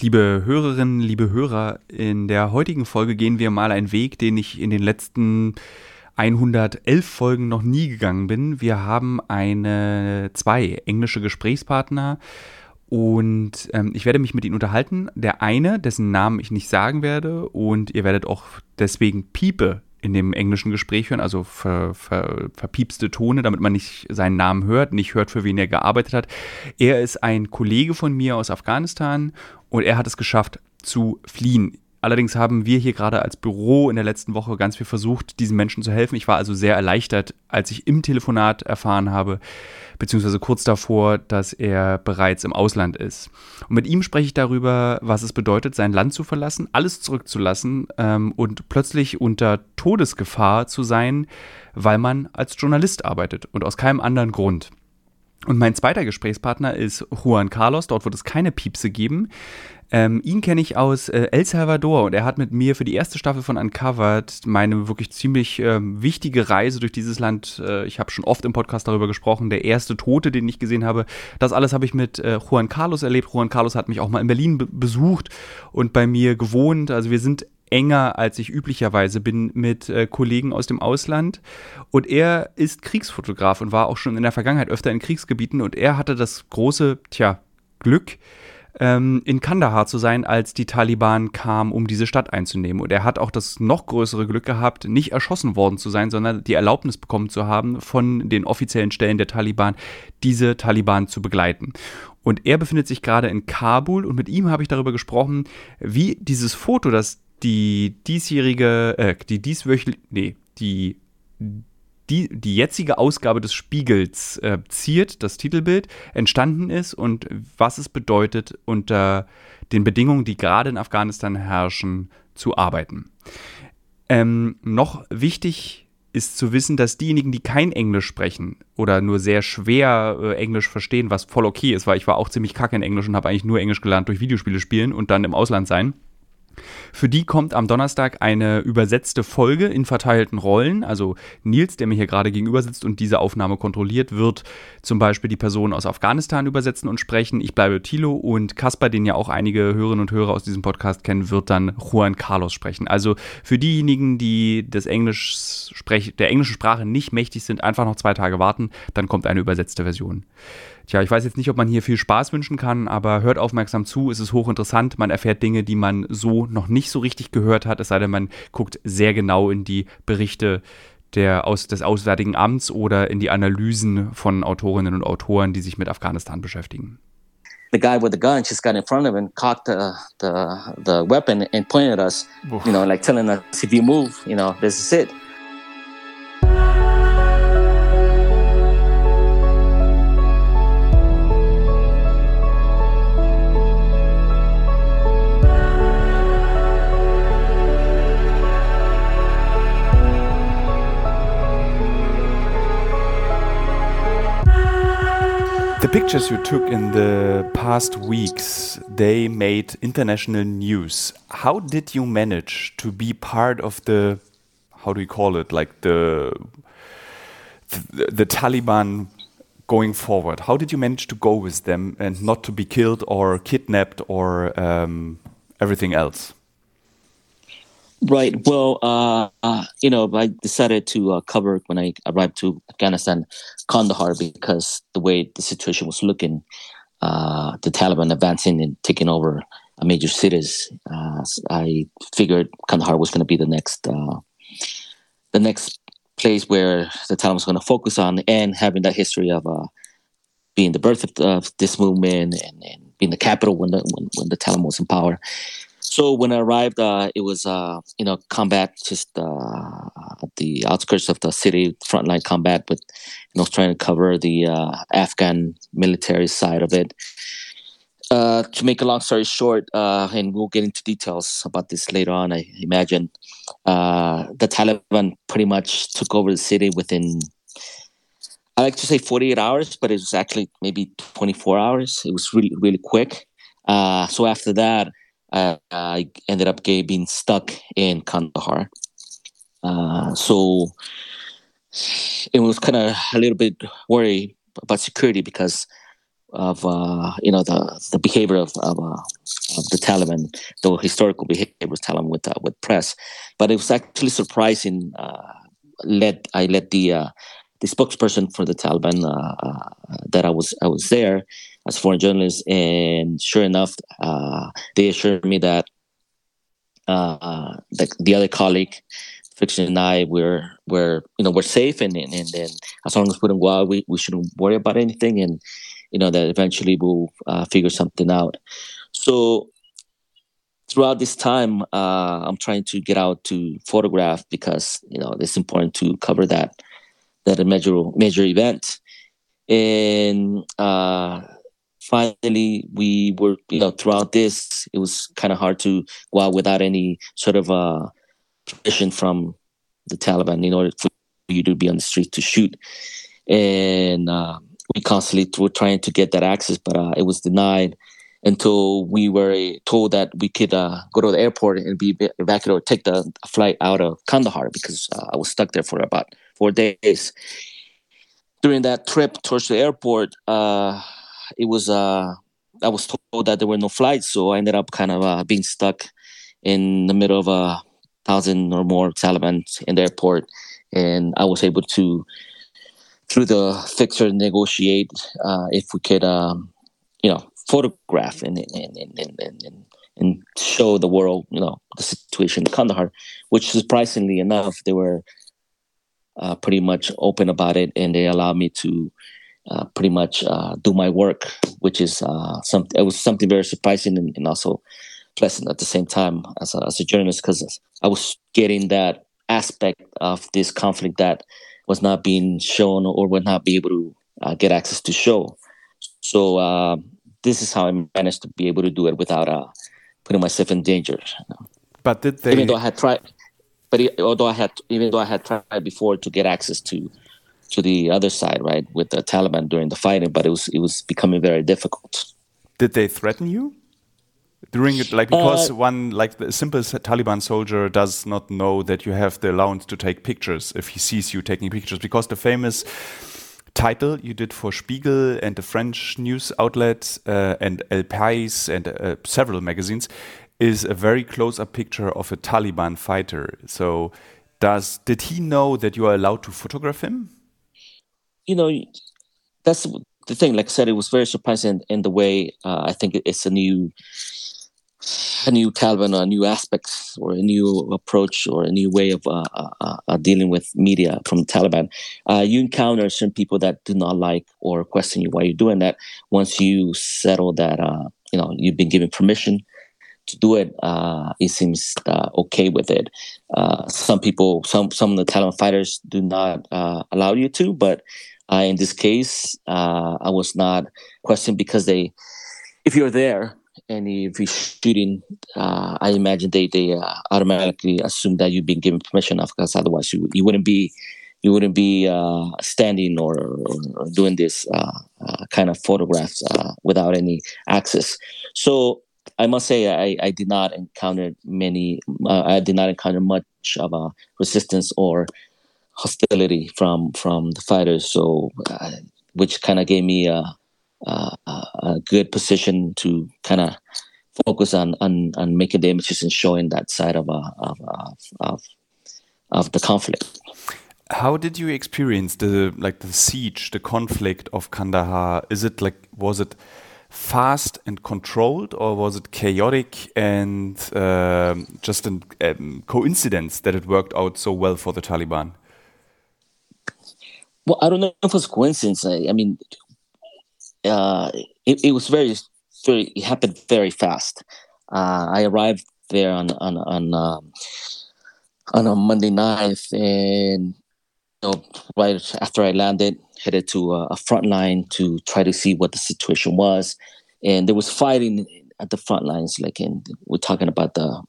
Liebe Hörerinnen, liebe Hörer, in der heutigen Folge gehen wir mal einen Weg, den ich in den letzten 111 Folgen noch nie gegangen bin. Wir haben eine zwei englische Gesprächspartner und ähm, ich werde mich mit ihnen unterhalten. Der eine, dessen Namen ich nicht sagen werde und ihr werdet auch deswegen Piepe in dem englischen Gespräch hören, also ver, ver, verpiepste Tone, damit man nicht seinen Namen hört, nicht hört, für wen er gearbeitet hat. Er ist ein Kollege von mir aus Afghanistan und er hat es geschafft zu fliehen. Allerdings haben wir hier gerade als Büro in der letzten Woche ganz viel versucht, diesen Menschen zu helfen. Ich war also sehr erleichtert, als ich im Telefonat erfahren habe, beziehungsweise kurz davor, dass er bereits im Ausland ist. Und mit ihm spreche ich darüber, was es bedeutet, sein Land zu verlassen, alles zurückzulassen ähm, und plötzlich unter Todesgefahr zu sein, weil man als Journalist arbeitet und aus keinem anderen Grund. Und mein zweiter Gesprächspartner ist Juan Carlos. Dort wird es keine Piepse geben. Ähm, ihn kenne ich aus äh, El Salvador und er hat mit mir für die erste Staffel von Uncovered meine wirklich ziemlich äh, wichtige Reise durch dieses Land. Äh, ich habe schon oft im Podcast darüber gesprochen. Der erste Tote, den ich gesehen habe, das alles habe ich mit äh, Juan Carlos erlebt. Juan Carlos hat mich auch mal in Berlin be besucht und bei mir gewohnt. Also wir sind enger, als ich üblicherweise bin mit äh, Kollegen aus dem Ausland. Und er ist Kriegsfotograf und war auch schon in der Vergangenheit öfter in Kriegsgebieten. Und er hatte das große, tja, Glück, ähm, in Kandahar zu sein, als die Taliban kamen, um diese Stadt einzunehmen. Und er hat auch das noch größere Glück gehabt, nicht erschossen worden zu sein, sondern die Erlaubnis bekommen zu haben, von den offiziellen Stellen der Taliban diese Taliban zu begleiten. Und er befindet sich gerade in Kabul und mit ihm habe ich darüber gesprochen, wie dieses Foto, das die diesjährige, äh, die dieswöchentliche, nee, die die, die jetzige Ausgabe des Spiegels äh, ziert, das Titelbild, entstanden ist und was es bedeutet, unter den Bedingungen, die gerade in Afghanistan herrschen, zu arbeiten. Ähm, noch wichtig ist zu wissen, dass diejenigen, die kein Englisch sprechen oder nur sehr schwer äh, Englisch verstehen, was voll okay ist, weil ich war auch ziemlich kacke in Englisch und habe eigentlich nur Englisch gelernt durch Videospiele spielen und dann im Ausland sein für die kommt am Donnerstag eine übersetzte Folge in verteilten Rollen. Also Nils, der mir hier gerade gegenüber sitzt und diese Aufnahme kontrolliert, wird zum Beispiel die Person aus Afghanistan übersetzen und sprechen. Ich bleibe Tilo und Kaspar, den ja auch einige Hörerinnen und Hörer aus diesem Podcast kennen, wird dann Juan Carlos sprechen. Also für diejenigen, die des Englisch der englischen Sprache nicht mächtig sind, einfach noch zwei Tage warten, dann kommt eine übersetzte Version. Tja, ich weiß jetzt nicht, ob man hier viel Spaß wünschen kann, aber hört aufmerksam zu, es ist hochinteressant. Man erfährt Dinge, die man so noch nicht so richtig gehört hat, es sei denn, man guckt sehr genau in die Berichte der, aus, des Auswärtigen Amts oder in die Analysen von Autorinnen und Autoren, die sich mit Afghanistan beschäftigen. The guy with the gun just got in front of him, cocked the, the, the weapon and pointed at us, you know, like telling us, if you move, you know, this is it. Pictures you took in the past weeks, they made international news. How did you manage to be part of the, how do you call it, like the, the, the Taliban going forward? How did you manage to go with them and not to be killed or kidnapped or um, everything else? Right. Well, uh, uh, you know, I decided to uh, cover when I arrived to Afghanistan, Kandahar, because the way the situation was looking, uh, the Taliban advancing and taking over a major cities, uh, I figured Kandahar was going to be the next, uh, the next place where the Taliban was going to focus on, and having that history of being the birth of, of this movement and, and, being the capital when the when, when the Taliban was in power. So when I arrived, uh, it was uh, you know combat just uh, the outskirts of the city, frontline combat, but you know trying to cover the uh, Afghan military side of it. Uh, to make a long story short, uh, and we'll get into details about this later on. I imagine the Taliban pretty much took over the city within. I like to say 48 hours, but it was actually maybe 24 hours. It was really, really quick. so after that, uh, I ended up being stuck in Kandahar. Uh, so it was kind of a little bit worried about security because of uh, you know the the behavior of of, uh, of the Taliban, the historical behavior of Taliban with uh, with press. But it was actually surprising. Uh, let I let the uh, the spokesperson for the Taliban uh, that I was I was there as a foreign journalist, and sure enough, they assured me that the, the other colleague Fiction and I were were you know we're safe and and, and, as long as we don't go out, we, we shouldn't worry about anything and you know that eventually we'll uh, figure something out. So throughout this time, uh, I'm trying to get out to photograph because you know it's important to cover that that a major major event. And uh, finally, we were you know throughout this, it was kind of hard to go out without any sort of uh, permission from the Taliban in order for you to be on the street to shoot. And uh, we constantly were trying to get that access, but uh, it was denied until we were told that we could uh, go to the airport and be evacuated or take the flight out of Kandahar because uh, I was stuck there for about four days. During that trip towards the airport, uh, it was uh, I was told that there were no flights, so I ended up kind of uh, being stuck in the middle of a thousand or more Taliban in the airport, and I was able to through the fixer negotiate uh, if we could, um, you know, photograph and and, and, and, and, and show the world, you know, the situation in Kandahar, which surprisingly enough, they were uh, pretty much open about it, and they allowed me to uh, pretty much uh, do my work, which is uh, some. It was something very surprising and, and also pleasant at the same time as a, as a journalist because I was getting that aspect of this conflict that was not being shown or would not be able to uh, get access to show. So uh, this is how I managed to be able to do it without uh, putting myself in danger. But did they? Even though I had tried, but although I had, even though I had tried before to get access to to the other side, right, with the Taliban during the fighting, but it was it was becoming very difficult. Did they threaten you? during it like because uh, one like the simple taliban soldier does not know that you have the allowance to take pictures if he sees you taking pictures because the famous title you did for Spiegel and the French news outlet uh, and El País and uh, several magazines is a very close-up picture of a Taliban fighter. So, does did he know that you are allowed to photograph him? You know, that's the thing. Like I said, it was very surprising in the way uh, I think it's a new a new Taliban, a new aspect, or a new approach, or a new way of uh, uh, uh, dealing with media from Taliban. Uh, you encounter some people that do not like or question you why you're doing that. Once you settle that, uh, you know, you've been given permission to do it. Uh, it seems okay with it. some people, some some of the Taliban fighters do not allow you to, but in this case, I was not questioned because they, if you're there and if you're shooting, uh, I imagine they they uh, automatically assume that you've been given permission of course. otherwise you you wouldn't be you wouldn't be uh, standing or, or, doing this uh, uh, kind of photographs uh, without any access. So I must say I, I did not encounter many I did not encounter much of a resistance or hostility from from the fighters. So which kind of gave me a uh, a good position to kind of focus on, on on making the images and showing that side of uh, of, of, of the conflict. How did you experience the like the siege, the conflict of Kandahar? Is it like was it fast and controlled, or was it chaotic and uh, just a um, coincidence that it worked out so well for the Taliban? Well, I don't know if it was coincidence. I, I mean, uh, it, it, was very, very, it happened very fast. Uh, I arrived there on on on um, on a Monday night, and you know, right after I landed, headed to a, a front line to try to see what the situation was, and there was fighting at the front lines. Like, and we're talking about the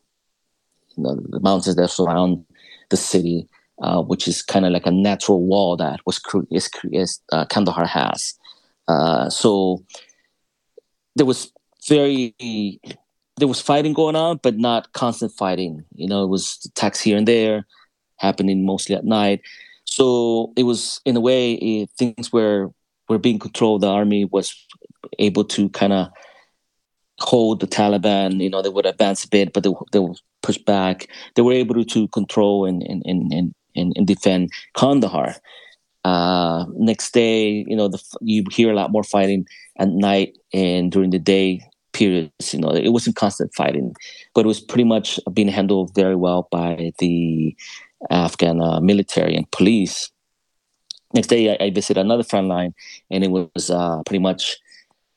you know the mountains that surround the city, uh, which is kind of like a natural wall that was is, is uh, Kandahar has. Uh, so there was very there was fighting going on, but not constant fighting. You know, it was attacks here and there, happening mostly at night. So it was in a way it, things were were being controlled. The army was able to kind of hold the Taliban. You know, they would advance a bit, but they, they would push back. They were able to control and and and and, and defend Kandahar. Uh, next day, you know, the, you hear a lot more fighting at night and during the day periods. You know, it wasn't constant fighting, but it was pretty much being handled very well by the Afghan uh, military and police. Next day, I, I visited another front line, and it was uh, pretty much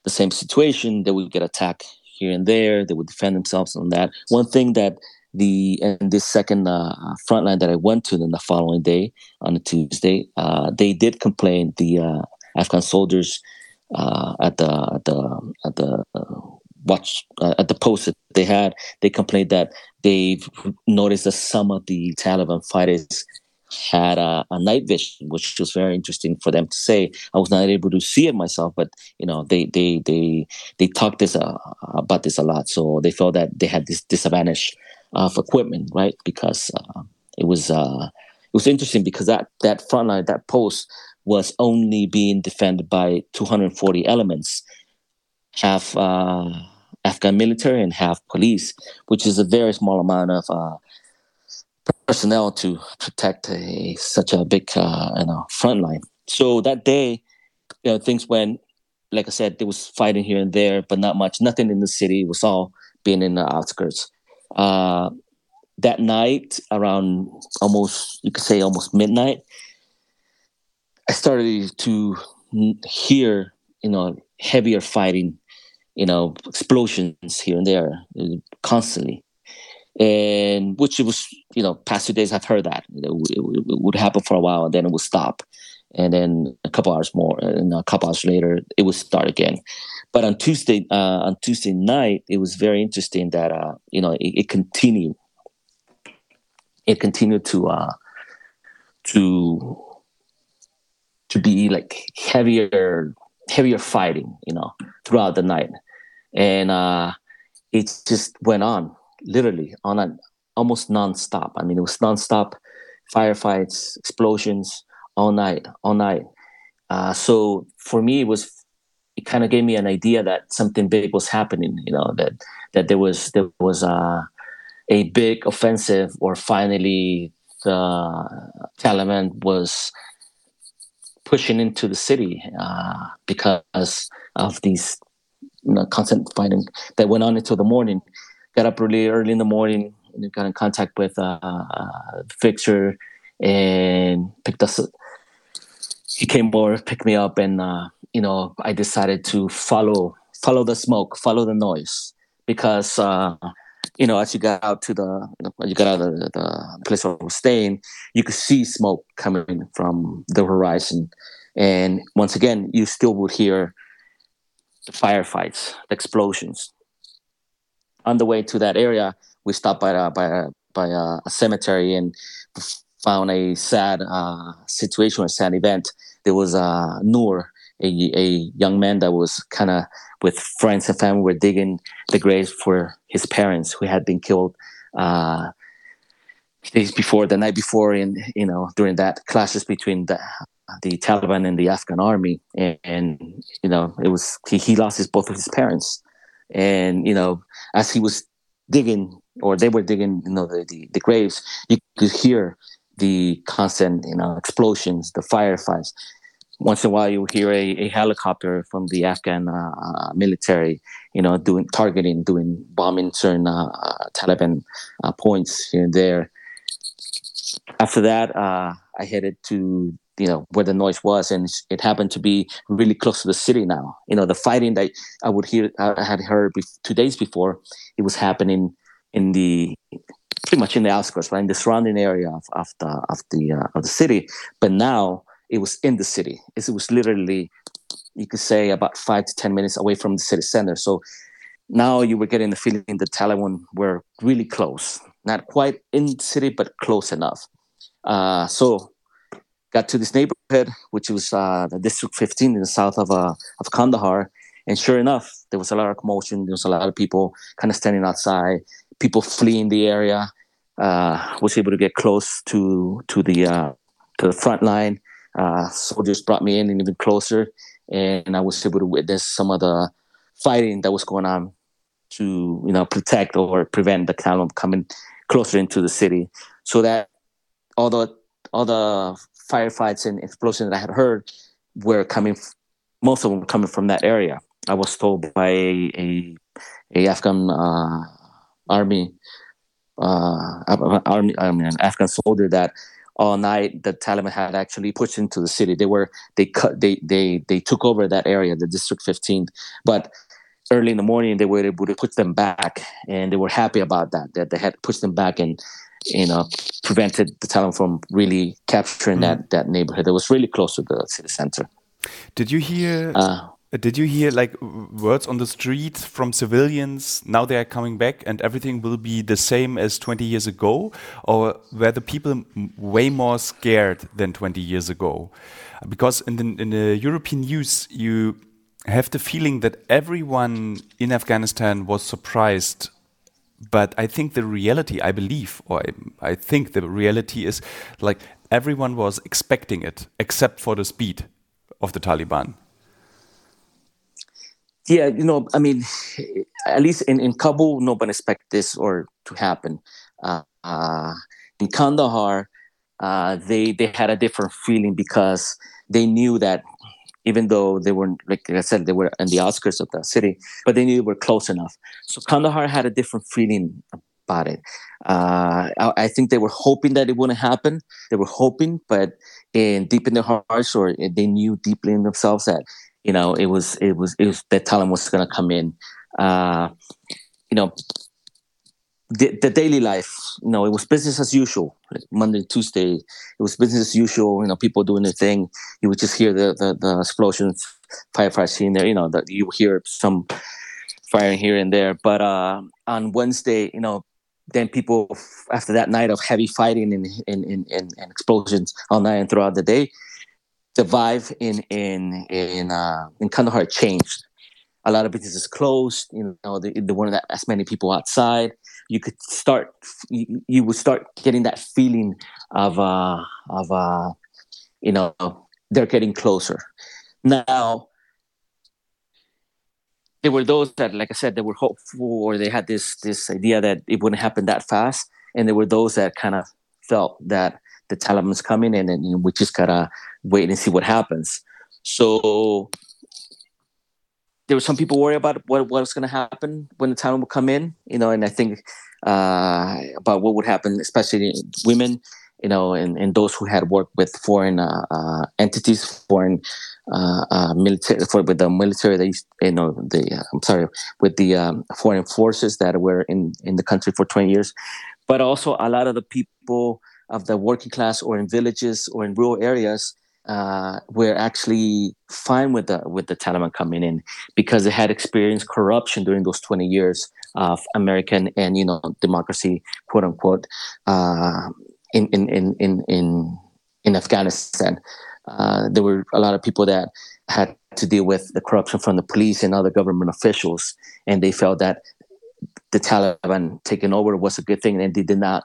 the same situation. They would get attacked here and there. They would defend themselves on that. One thing that the and this second uh, front line that I went to then the following day on a Tuesday, uh, they did complain. The uh, Afghan soldiers uh, at the at the at the watch uh, at the post that they had, they complained that they've noticed that some of the Taliban fighters had a, a, night vision, which was very interesting for them to say. I was not able to see it myself, but you know they they they they talked this uh, about this a lot, so they felt that they had this disadvantage of equipment, right? Because uh, it was uh, it was interesting because that that front line, that post, was only being defended by 240 elements, half uh, Afghan military and half police, which is a very small amount of uh, personnel to protect a, such a big uh, you know front line. So that day, you know, things went. Like I said, there was fighting here and there, but not much. Nothing in the city. It was all being in the outskirts. Uh, that night, around almost, you could say almost midnight, I started to hear, you know, heavier fighting, you know, explosions here and there uh, constantly. And which it was, you know, past two days I've heard that know, it, it, would happen for a while and then it would stop. And then a couple hours more, and a couple hours later, it would start again. But on Tuesday, uh, on Tuesday night, it was very interesting that uh, you know it, it, continued. It continued to uh, to to be like heavier, heavier fighting, you know, throughout the night, and uh, it just went on, literally on an almost nonstop. I mean, it was nonstop firefights, explosions all night, all night. Uh, so for me, it was it kind of gave me an idea that something big was happening. You know that that there was there was a a big offensive, or finally the Taliban was pushing into the city uh, because of these you know, constant fighting that went on until the morning. Got up really early in the morning got in contact with uh, uh, Fixer and picked us. He came over, picked me up, and uh, you know, I decided to follow follow the smoke, follow the noise, because uh, you know, as you got out to the you got out of the, the place where I was staying, you could see smoke coming from the horizon, and once again, you still would hear the firefights, the explosions. On the way to that area, we stopped by a, by a, by a, a cemetery and found a sad uh, situation, a sad event. There was a Noor, a, a young man that was kind of with friends and family were digging the graves for his parents who had been killed uh, days before, the night before, in you know during that clashes between the the Taliban and the Afghan army, and, and you know it was he, he lost his both of his parents, and you know as he was digging or they were digging you know the, the, the graves, you could hear the constant you know explosions, the firefights, once in a while you hear a, a helicopter from the Afghan uh, uh, military, you know, doing targeting, doing bombing certain uh, uh Taliban uh, points here and there. After that, uh, I headed to you know where the noise was, and it happened to be really close to the city now. You know, the fighting that I would hear, I had heard two days before, it was happening in the pretty much in the outskirts, right in the surrounding area of, of the of the of the city. But now it was in the city. It was literally, you could say, about five to 10 minutes away from the city center. So now you were getting the feeling the Taliban were really close, not quite in the city, but close enough. Uh, so got to this neighborhood, which was uh, the District 15 in the south of, uh, of Kandahar. And sure enough, there was a lot of commotion. There was a lot of people kind of standing outside, people fleeing the area. Uh, was able to get close to to the uh, to the front line. Uh, soldiers brought me in and even closer. and I was able to witness some of the fighting that was going on to you know protect or prevent the Taliban coming closer into the city. So that all the all the firefights and explosions that I had heard were coming, most of them coming from that area. I was told by a a, a Afghan uh, army uh, army, I mean, an Afghan soldier that all night the Taliban had actually pushed into the city. They were they cut they they they took over that area, the District 15. But early in the morning they were able to put them back, and they were happy about that. That they had pushed them back and you know prevented the Taliban from really capturing mm-hmm. that that neighborhood. That was really close to the city center. Did you hear? Uh, Uh, did you hear like words on the street from civilians? Now they are coming back, and everything will be the same as 20 years ago, or were the people way more scared than 20 years ago? Because in the, in the European news, you have the feeling that everyone in Afghanistan was surprised. But I think the reality, I believe, or I, I think the reality is like everyone was expecting it, except for the speed of the Taliban. Yeah, you know, I mean, at least in, in Kabul, nobody expect this or to happen. Uh, uh, in Kandahar, uh, they they had a different feeling because they knew that even though they weren't like I said they were in the outskirts of the city, but they knew they were close enough. So Kandahar had a different feeling about it. Uh, I, I, think they were hoping that it wouldn't happen. They were hoping, but in deep in their hearts, or they knew deeply in themselves that you know it was it was it was that Taliban was going to come in. Uh, you know, the, the, daily life, you know, it was business as usual. Monday, Tuesday, it was business as usual. You know, people doing their thing. You would just hear the the, the explosions, firefighters here and there. You know, that you hear some firing here and there. But uh, on Wednesday, you know, then people after that night of heavy fighting and, and, and, and, explosions all night and throughout the day, the vibe in in in uh, in Kandahar changed. A lot of businesses closed. You know, there weren't as many people outside. You could start. You, you would start getting that feeling of uh, of uh, you know they're getting closer. Now there were those that, like I said, they were hopeful or they had this this idea that it wouldn't happen that fast, and there were those that kind of felt that the Taliban's coming in, and know, we just gotta wait and see what happens. So there were some people worried about what what was going to happen when the Taliban would come in, you know, and I think uh, about what would happen, especially women, you know, and, and those who had worked with foreign uh, uh, entities, foreign uh, uh, military, for with the military, they, you know, the uh, I'm sorry, with the um, foreign forces that were in in the country for 20 years, but also a lot of the people of the working class or in villages or in rural areas uh, were actually fine with the with the Taliban coming in because they had experienced corruption during those 20 years of American and you know democracy, quote unquote, uh, in, in in in in in Afghanistan. Uh, there were a lot of people that had to deal with the corruption from the police and other government officials, and they felt that the Taliban taking over was a good thing, and they did not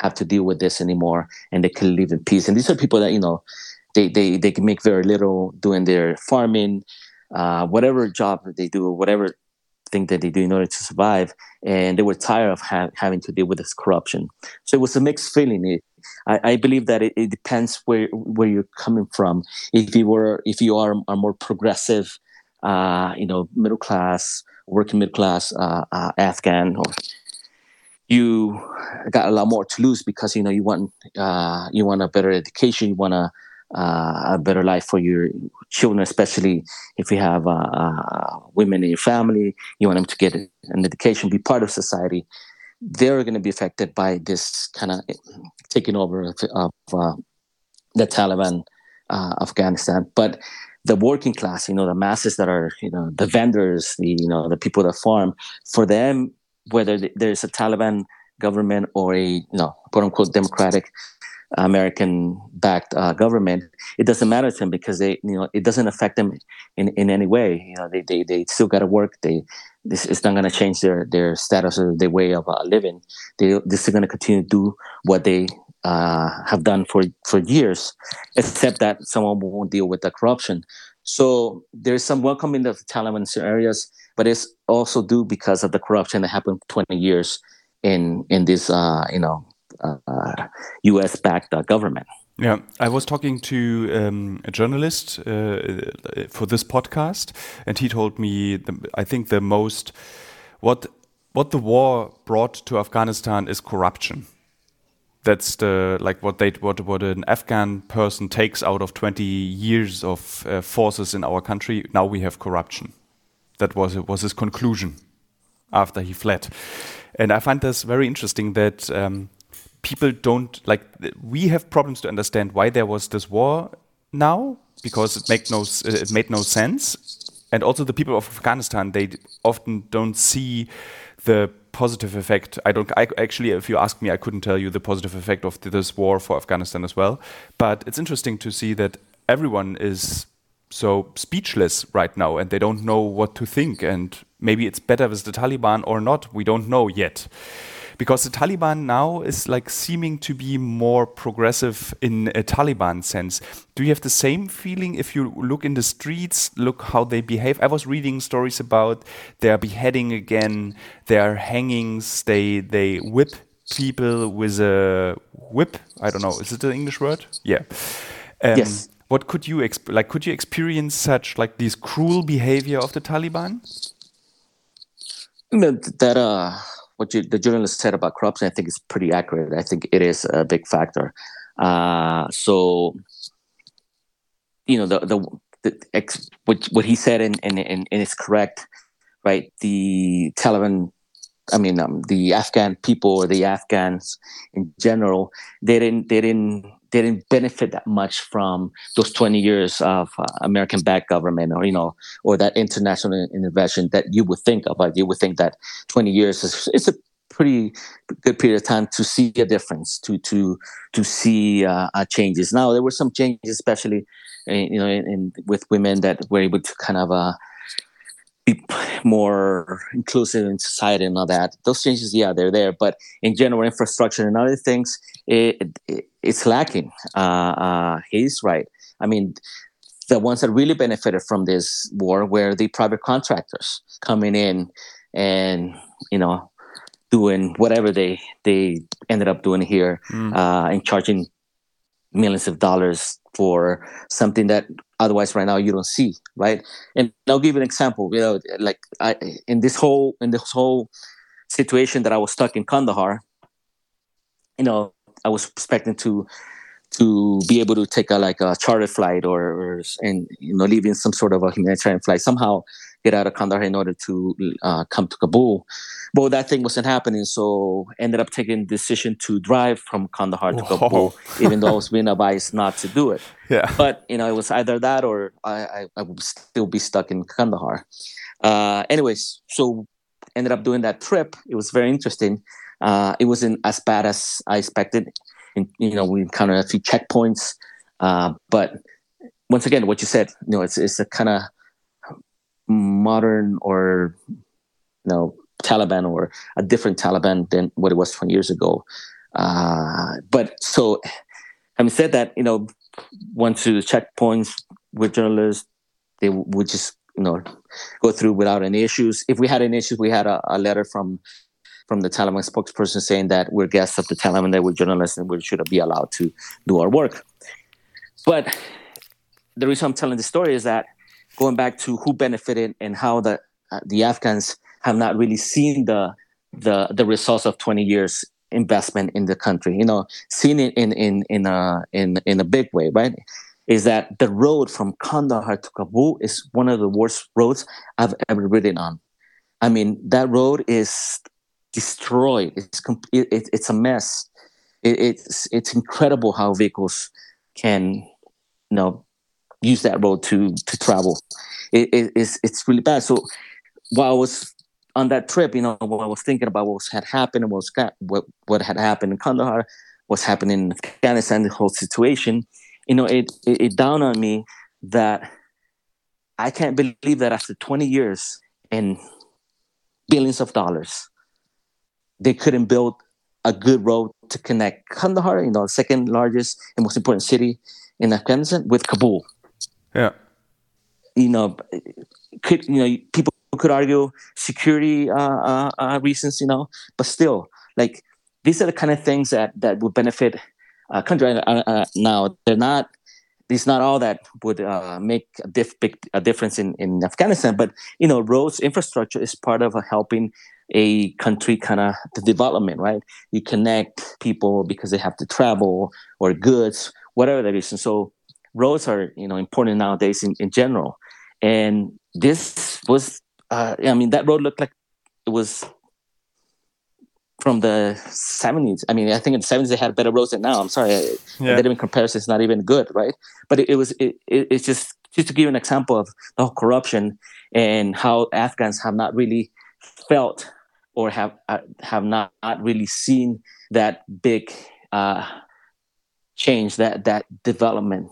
have to deal with this anymore and they could live in peace. And these are people that, you know, they, they, they can make very little doing their farming, uh, whatever job they do or whatever thing that they do in order to survive. And they were tired of ha- having to deal with this corruption. So it was a mixed feeling. It, I, I, believe that it, it, depends where, where you're coming from. If you were, if you are a more progressive, uh, you know, middle class, working middle class uh, uh Afghan or you got a lot more to lose because you know you want uh, you want a better education, you want a, uh, a better life for your children, especially if you have uh, uh women in your family. You want them to get an education, be part of society. They're going to be affected by this kind of taking over of, of uh, the Taliban uh, Afghanistan, but the working class, you know, the masses that are, you know, the vendors, the you know, the people that farm, for them whether there's a Taliban government or a you know quote unquote democratic American backed uh, government, it doesn't matter to them because they you know it doesn't affect them in, in any way. You know they they, they still got to work. They this is not going to change their their status or their way of uh, living. They this is going to continue to do what they uh, have done for for years, except that someone won't deal with the corruption. So there's some welcoming of the Taliban in certain areas, but it's also due because of the corruption that happened 20 years in in this uh, you know uh, U.S. backed uh, government. Yeah, I was talking to um, a journalist uh, for this podcast, and he told me the, I think the most what what the war brought to Afghanistan is corruption. That's the like what they what what an Afghan person takes out of 20 years of uh, forces in our country. Now we have corruption. That was was his conclusion after he fled, and I find this very interesting that. Um, people don't like we have problems to understand why there was this war now because it made no uh, it made no sense. And also the people of Afghanistan they often don't see the positive effect. I don't I, actually if you ask me I couldn't tell you the positive effect of this war for Afghanistan as well. But it's interesting to see that everyone is so speechless right now and they don't know what to think. And maybe it's better with the Taliban or not. We don't know yet because the Taliban now is like seeming to be more progressive in a Taliban sense. Do you have the same feeling if you look in the streets, look how they behave? I was reading stories about their beheading again, their hangings, they they whip people with a whip. I don't know, is it an English word? Yeah. Um, yes. What could you like? Could you experience such like this cruel behavior of the Taliban? That uh, what you, the journalist said about corruption, I think is pretty accurate. I think it is a big factor. Uh, so, you know, the the, the ex, what what he said and and and is correct, right? The Taliban, I mean, um, the Afghan people or the Afghans in general, they didn't they didn't didn't benefit that much from those 20 years of uh, American backed government or, you know, or that international intervention that you would think of. Like you would think that 20 years is it's a pretty good period of time to see a difference, to to to see uh, changes. Now there were some changes, especially uh, you know, in, in, with women that were able to kind of uh, be more inclusive in society and all that. Those changes, yeah, they're there, but in general, infrastructure and other things, it, it it's lacking. Uh, uh, he's right. I mean, the ones that really benefited from this war were the private contractors coming in and you know doing whatever they they ended up doing here mm. uh, and charging millions of dollars for something that otherwise right now you don't see right? And i'll give you an example you know like i in this whole in this whole situation that i was stuck in kandahar you know i was expecting to to be able to take a like a charter flight or, or and you know leaving some sort of a humanitarian flight. Somehow get out of Kandahar in order to uh, come to Kabul. But that thing wasn't happening, so ended up taking the decision to drive from Kandahar to Kabul, even though I was being advised not to do it. Yeah. But you know, it was either that or I, I, I would still be stuck in Kandahar. Uh, anyways, so ended up doing that trip. It was very interesting. Uh, it wasn't as bad as I expected. And, you know, we encountered a few checkpoints, uh, but once again, what you said, you know, it's it's a kind of modern or you know Taliban or a different Taliban than what it was 20 years ago. Uh, but so, having said that, you know, went to checkpoints with journalists, they would just you know go through without any issues. If we had any issues, we had a, a letter from from the Taliban spokesperson saying that we're guests of the Taliban, that we're journalists, and we should be allowed to do our work. But the reason I'm telling the story is that going back to who benefited and how the uh, the Afghans have not really seen the the the results of 20 years investment in the country. You know, seen it in in in a in in a big way, right? Is that the road from Kandahar to Kabul is one of the worst roads I've ever ridden on. I mean, that road is destroyed. It's it, it, it's a mess. It, it's it's incredible how vehicles can, you know, use that road to to travel. It, it, it's it's really bad. So while I was on that trip, you know, what I was thinking about what had happened and what was, what what had happened in Kandahar, what's happening in Afghanistan, the whole situation, you know, it, it it dawned on me that I can't believe that after 20 years and billions of dollars, they couldn't build a good road to connect Kandahar, you know, the second largest and most important city in Afghanistan, with Kabul. Yeah. you know, could you know people could argue security uh, uh, uh, reasons, you know, but still, like these are the kind of things that that would benefit a country. Uh, now they're not. It's not all that would uh, make a, diff, big, a difference in, in Afghanistan, but you know, roads infrastructure is part of helping a country kind of the development, right? You connect people because they have to travel or goods, whatever that is. And so roads are, you know, important nowadays in, in general. And this was, uh, I mean, that road looked like it was from the 70s. I mean, I think in the 70s they had better roads than now. I'm sorry. Yeah. That even comparison is not even good, right? But it, it was, it, it, it's just, just to give you an example of the whole corruption and how Afghans have not really felt or have uh, have not, not really seen that big uh, change, that that development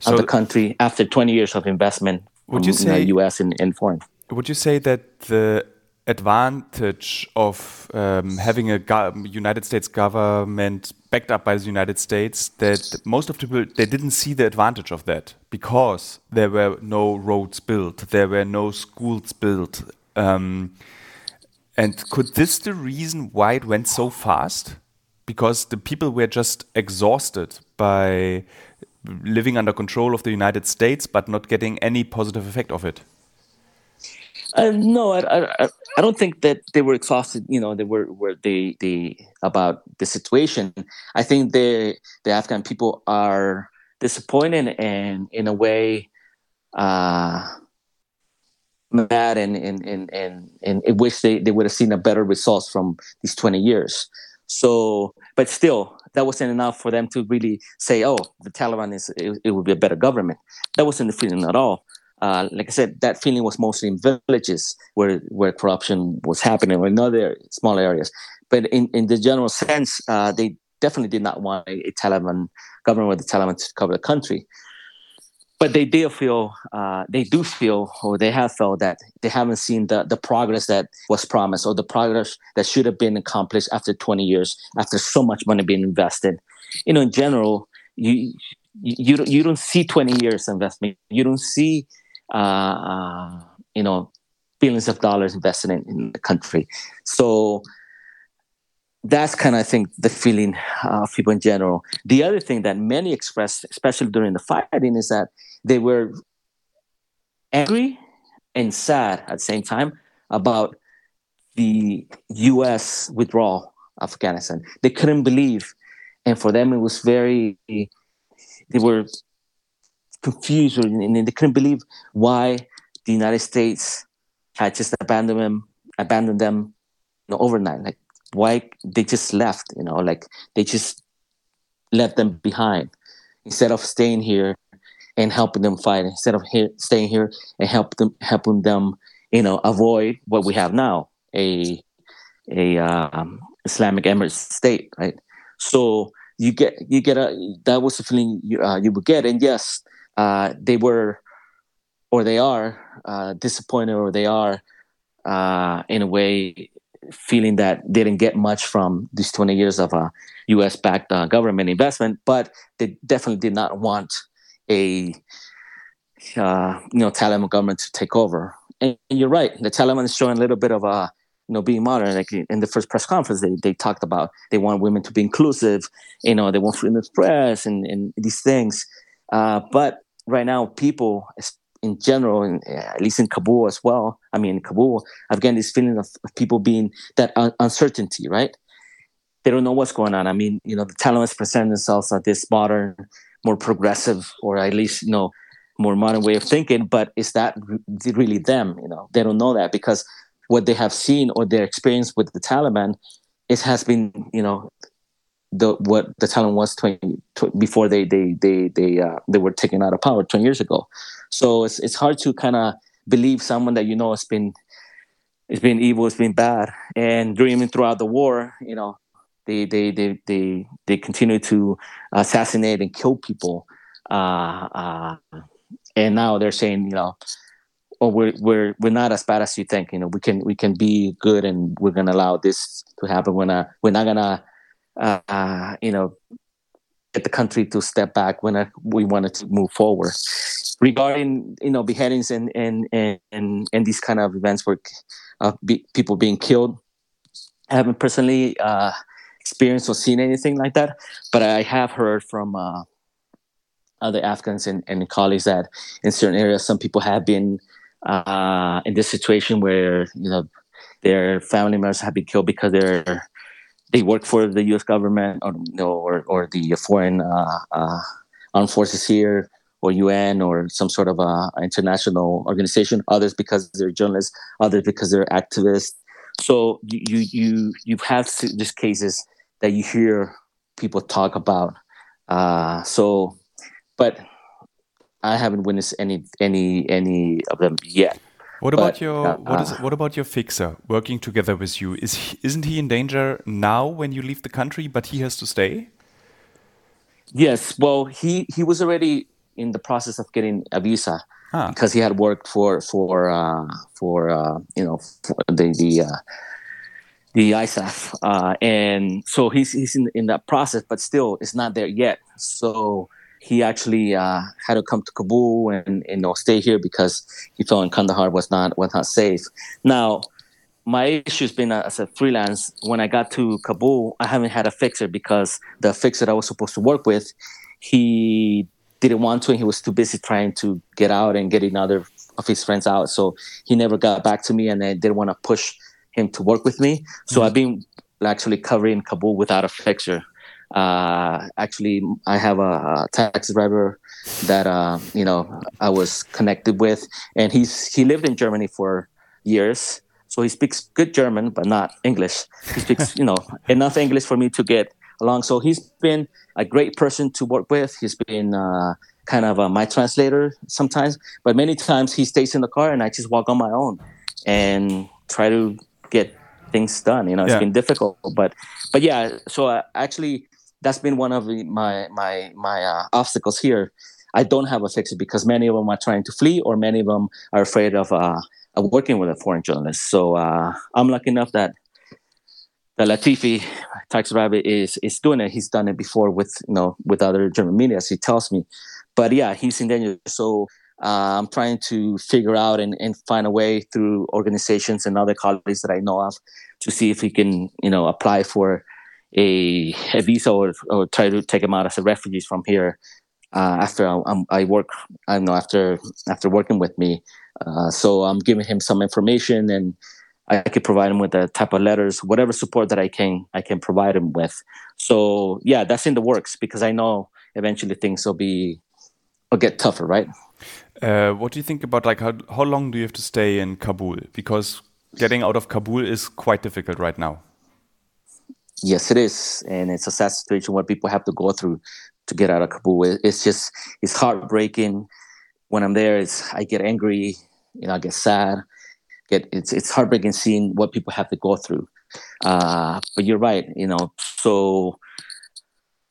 so of the country after 20 years of investment would you say, the U.S. in, in foreign. Would you say that the advantage of um, having a United States government backed up by the United States that most of the people they didn't see the advantage of that because there were no roads built, there were no schools built. Um, and could this the reason why it went so fast? Because the people were just exhausted by living under control of the United States, but not getting any positive effect of it. Uh, no, I, I, I don't think that they were exhausted. You know, they were were they they about the situation. I think the the Afghan people are disappointed and in a way. Uh, mad and and and and, and wish they, they would have seen a better results from these 20 years so but still that wasn't enough for them to really say oh the taliban is it, it would be a better government. That wasn't the feeling at all. Uh, like I said, that feeling was mostly in villages where where corruption was happening, or in other small areas. But in, in the general sense, uh, they definitely did not want a, a Taliban government with the Taliban to cover the country but they do feel uh, they do feel or they have felt that they haven't seen the, the progress that was promised or the progress that should have been accomplished after 20 years after so much money being invested. You know in general you you, you don't see 20 years investment. You don't see uh, uh, you know billions of dollars invested in, in the country. So that's kind of, I think, the feeling of people in general. The other thing that many expressed, especially during the fighting, is that they were angry and sad at the same time about the U.S. withdrawal of Afghanistan. They couldn't believe, and for them it was very. They were confused, and they couldn't believe why the United States had just abandoned them, abandoned them, you know, overnight. Like why they just left, you know, like they just left them behind instead of staying here and helping them fight instead of staying here and help them helping them you know avoid what we have now a a um, Islamic Emirate state right? So you get you get a that was the feeling you, uh, you would get. And yes uh, they were or they are uh, disappointed or they are uh, in a way feeling that they didn't get much from these 20 years of a US backed uh, government investment but they definitely did not want a uh, you know Taliban government to take over. And, and, you're right, the Taliban is showing a little bit of a you know being modern. Like in the first press conference, they, they talked about they want women to be inclusive, you know, they want freedom of press and, and these things. Uh, but right now, people in general, and at least in Kabul as well. I mean, in Kabul, I've gotten this feeling of, of people being that un- uncertainty, right? They don't know what's going on. I mean, you know, the Taliban is present themselves as this modern more progressive or at least you know more modern way of thinking but is that really them you know they don't know that because what they have seen or their experience with the taliban it has been you know the what the Taliban was 20, 20, before they they they they uh, they were taken out of power 20 years ago. So it's it's hard to kind of believe someone that you know has been it's been evil, it's been bad, and during throughout the war, you know, they they they they they continue to assassinate and kill people, uh, uh, and now they're saying, you know, oh, we're we're we're not as bad as you think. You know, we can we can be good, and we're gonna allow this to happen. We're not we're not gonna, uh, you know, get the country to step back when we wanted to move forward. regarding you know beheadings and and and and, and these kind of events where uh, be, people being killed. I haven't personally uh, experienced or seen anything like that, but I have heard from uh, other Afghans and, and colleagues that in certain areas, some people have been uh, in this situation where you know their family members have been killed because they're they work for the U.S. government or you know, or, or the foreign uh, uh, armed forces here or UN or some sort of a international organization. Others because they're journalists. Others because they're activists. So you you you have these cases that you hear people talk about. Uh, so, but I haven't witnessed any any any of them yet. What about but, your uh, what is what about your fixer working together with you? Is he, isn't he in danger now when you leave the country, but he has to stay? Yes, well, he he was already in the process of getting a visa ah. because he had worked for for uh, for uh, you know for the the uh, the ISAF, uh, and so he's he's in in that process, but still, it's not there yet. So he actually uh, had to come to Kabul and, and you know stay here because he felt in Kandahar was not was not safe. Now, my issue has been uh, as a freelance. When I got to Kabul, I haven't had a fixer because the fixer I was supposed to work with, he didn't want to, and he was too busy trying to get out and get another of his friends out. So he never got back to me, and I didn't want to push him to work with me. So mm-hmm. I've been actually covering Kabul without a fixer. Uh, actually, I have a, a taxi driver that uh, you know I was connected with, and he's he lived in Germany for years, so he speaks good German, but not English. He speaks you know enough English for me to get along. So he's been a great person to work with. He's been uh, kind of uh, my translator sometimes, but many times he stays in the car and I just walk on my own and try to get things done. You know, it's yeah. been difficult, but but yeah. So uh, actually, that's been one of my my my uh, obstacles here. I don't have a fixer because many of them are trying to flee, or many of them are afraid of, uh, of working with a foreign journalist. So uh, I'm lucky enough that the Latifi tax Rabbit is is doing it. He's done it before with you know with other German media, as he tells me. But yeah, he's in danger. So uh, I'm trying to figure out and, and find a way through organizations and other colleagues that I know of to see if he can you know apply for a, a visa or, or try to take them out as a refugees from here uh, after I, I, work I know after after working with me. Uh, so I'm giving him some information and I could provide him with the type of letters, whatever support that I can I can provide him with. So yeah, that's in the works because I know eventually things will be will get tougher, right? Uh, what do you think about like how how long do you have to stay in Kabul? Because getting out of Kabul is quite difficult right now. Yes, it is, and it's a sad situation what people have to go through to get out of Kabul. It's just it's heartbreaking. When I'm there, it's I get angry, you know, I get sad. Get it's it's heartbreaking seeing what people have to go through. Uh, but you're right, you know. So,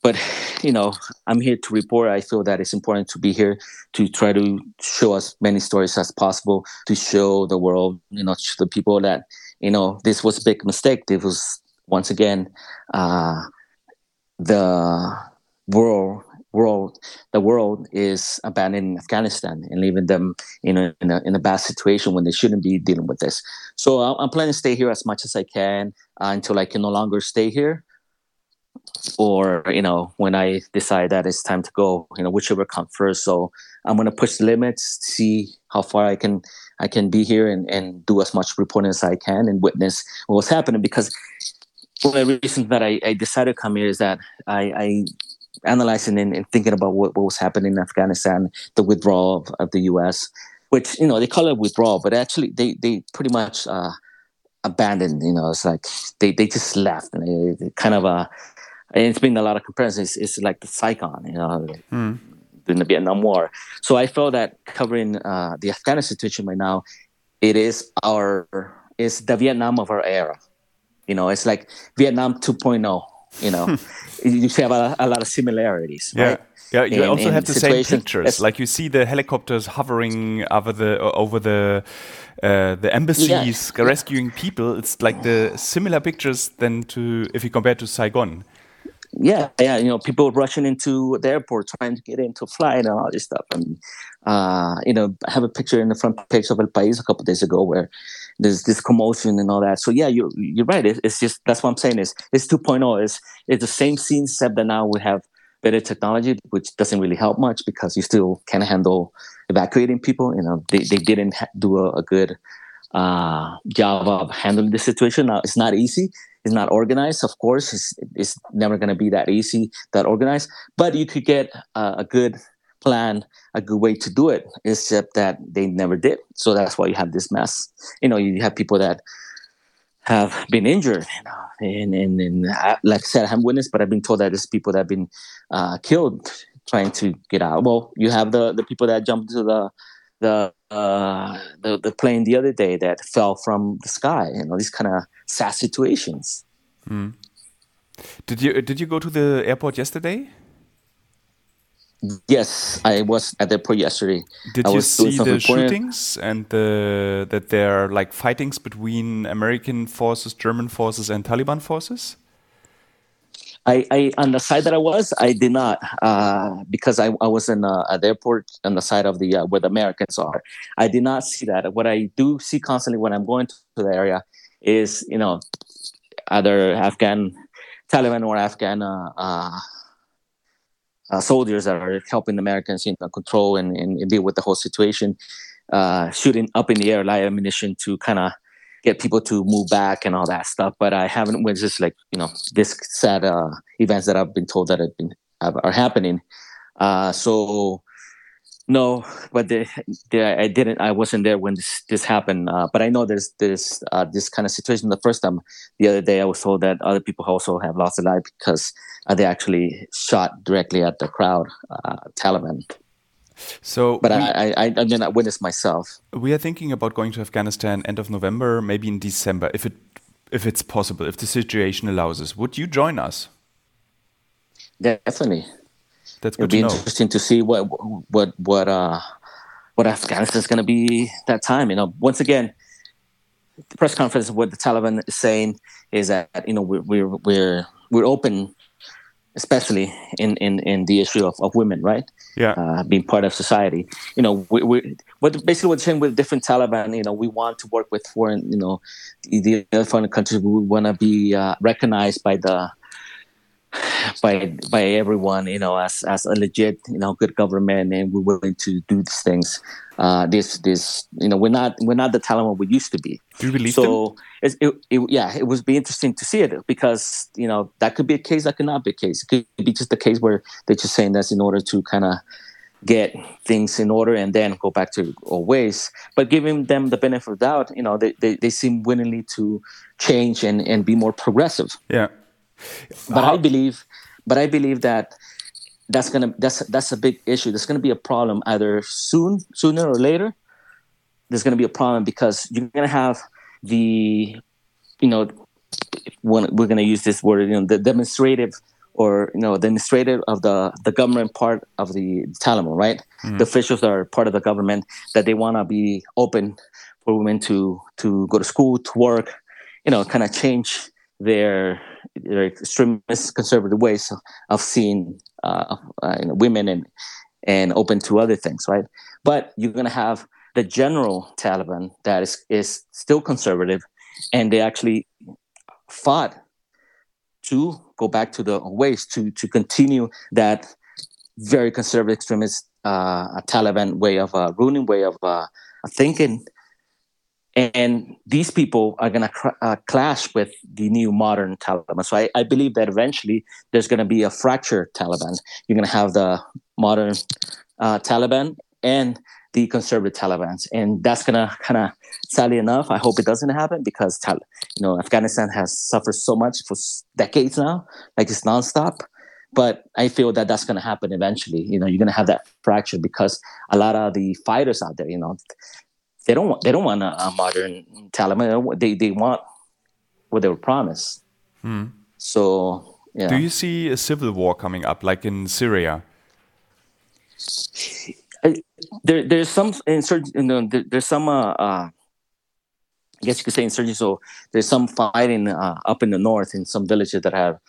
but you know, I'm here to report. I feel that it's important to be here to try to show as many stories as possible to show the world, you know, to the people that you know this was a big mistake. This was once again, uh, the world world the world is abandoning Afghanistan and leaving them in a, in a, in a bad situation when they shouldn't be dealing with this. So I'm planning to stay here as much as I can uh, until I can no longer stay here, or you know when I decide that it's time to go, you know whichever comes first. So I'm gonna push the limits, see how far I can I can be here and, and do as much reporting as I can and witness what's happening because one of the reasons that I, I decided to come here is that I, I analyzing and, and, thinking about what, what was happening in Afghanistan, the withdrawal of, of, the U.S., which you know they call it withdrawal, but actually they they pretty much uh, abandoned. You know, it's like they, they just left, and they, they kind of uh, and it's been a lot of comparisons. It's, it's like the Saigon, you know. Mm. In the Vietnam War, so I felt that covering uh, the Afghanistan situation right now, it is our is the Vietnam of our era you know, it's like Vietnam 2.0. You know, you have a, a, lot of similarities. Yeah. Right? Yeah, you in, also have the same pictures. Like you see the helicopters hovering over the over the uh, the embassies, yeah. rescuing people. It's like the similar pictures than to if you compare to Saigon. Yeah, yeah, you know, people rushing into the airport trying to get into flight and all this stuff. And uh, you know, I have a picture in the front page of El País a couple days ago where there's this commotion and all that. So yeah, you're you're right. It, it's just that's what I'm saying is it's 2.0. It's it's the same scene except that now we have better technology, which doesn't really help much because you still can't handle evacuating people. You know, they, they didn't ha- do a, a good uh, job of handling the situation. Now it's not easy is not organized. Of course, it's, it's never going to be that easy, that organized. But you could get uh, a good plan, a good way to do it, except that they never did. So that's why you have this mess. You know, you have people that have been injured, you know, and, and, and I, like I said, I haven't witnessed, but I've been told that there's people that have been uh, killed trying to get out. Well, you have the, the people that jumped into the the uh, the, the plane the other day that fell from the sky. You know, these kind of sad situations. Mm. Did you did you go to the airport yesterday? Yes, I was at the airport yesterday. Did I you see the shootings and the that there are like fightings between American forces, German forces, and Taliban forces? I, I on the side that I was, I did not uh, because I, I was in uh, at the airport on the side of the uh, where the Americans are. I did not see that. What I do see constantly when I'm going to the area is you know either Afghan Taliban or Afghan uh, uh, uh, soldiers that are helping the Americans you know, control and, and, and, deal with the whole situation, shooting up in the air light ammunition to kind of get people to move back and all that stuff. But I haven't witnessed like you know this sad uh, events that I've been told that have been are happening. Uh, so no, but the, the, I didn't. I wasn't there when this this happened. Uh, but I know there's this uh, this kind of situation. The first time, the other day, I was told that other people also have lost their life because uh, they actually shot directly at the crowd, uh, Taliban. So, but we, I, I, I did not witness myself. We are thinking about going to Afghanistan end of November, maybe in December, if it if it's possible, if the situation allows us. Would you join us? Definitely. That's good It'd be to interesting to see what what what uh what Afghanistan is going to be that time. You know, once again, the press conference, what the Taliban is saying is that you know we're we're we're, we're open especially in, in, in the issue of, of women, right? Yeah. Uh, being part of society. You know, we, we what basically what's saying with different Taliban, you know, we want to work with foreign, you know, the, the foreign countries. We want to be uh, recognized by the by by everyone, you know, as as a legit, you know, good government, and we're willing to do these things. Uh, this this you know, we're not we're not the Taliban we used to be. Do you believe so? It, it, yeah, it would be interesting to see it because you know that could be a case, that could not be a case. It could be just a case where they're just saying that's in order to kind of get things in order and then go back to old ways. But giving them the benefit of doubt, you know, they, they, they seem willingly to change and, and be more progressive. Yeah. But I believe, but I believe that that's gonna that's that's a big issue. There's gonna be a problem either soon, sooner or later. There's gonna be a problem because you're gonna have the, you know, when we're gonna use this word, you know, the demonstrative or you know the administrative of the the government part of the Taliban, right? Mm-hmm. The officials are part of the government that they want to be open for women to to go to school, to work, you know, kind of change their extremist conservative ways of, of seeing uh, uh, you know, women and and open to other things, right? But you're gonna have the general Taliban that is is still conservative, and they actually fought to go back to the ways to to continue that very conservative extremist uh, Taliban way of uh, ruling, way of uh, thinking, and these people are going to cr- uh, clash with the new modern Taliban. So I, I believe that eventually there's going to be a fractured Taliban. You're going to have the modern uh, Taliban and the conservative Taliban, and that's going to kind of, sadly enough, I hope it doesn't happen because you know Afghanistan has suffered so much for decades now, like it's nonstop. But I feel that that's going to happen eventually. You know, you're going to have that fracture because a lot of the fighters out there, you know, they don't want they don't want a, a modern Taliban. They they want what they were promised. Hmm. So yeah. Do you see a civil war coming up, like in Syria? There, there's some insurgent. You know, there, there's some. Uh, uh, I guess you could say insurgents. So there's some fighting uh, up in the north in some villages that have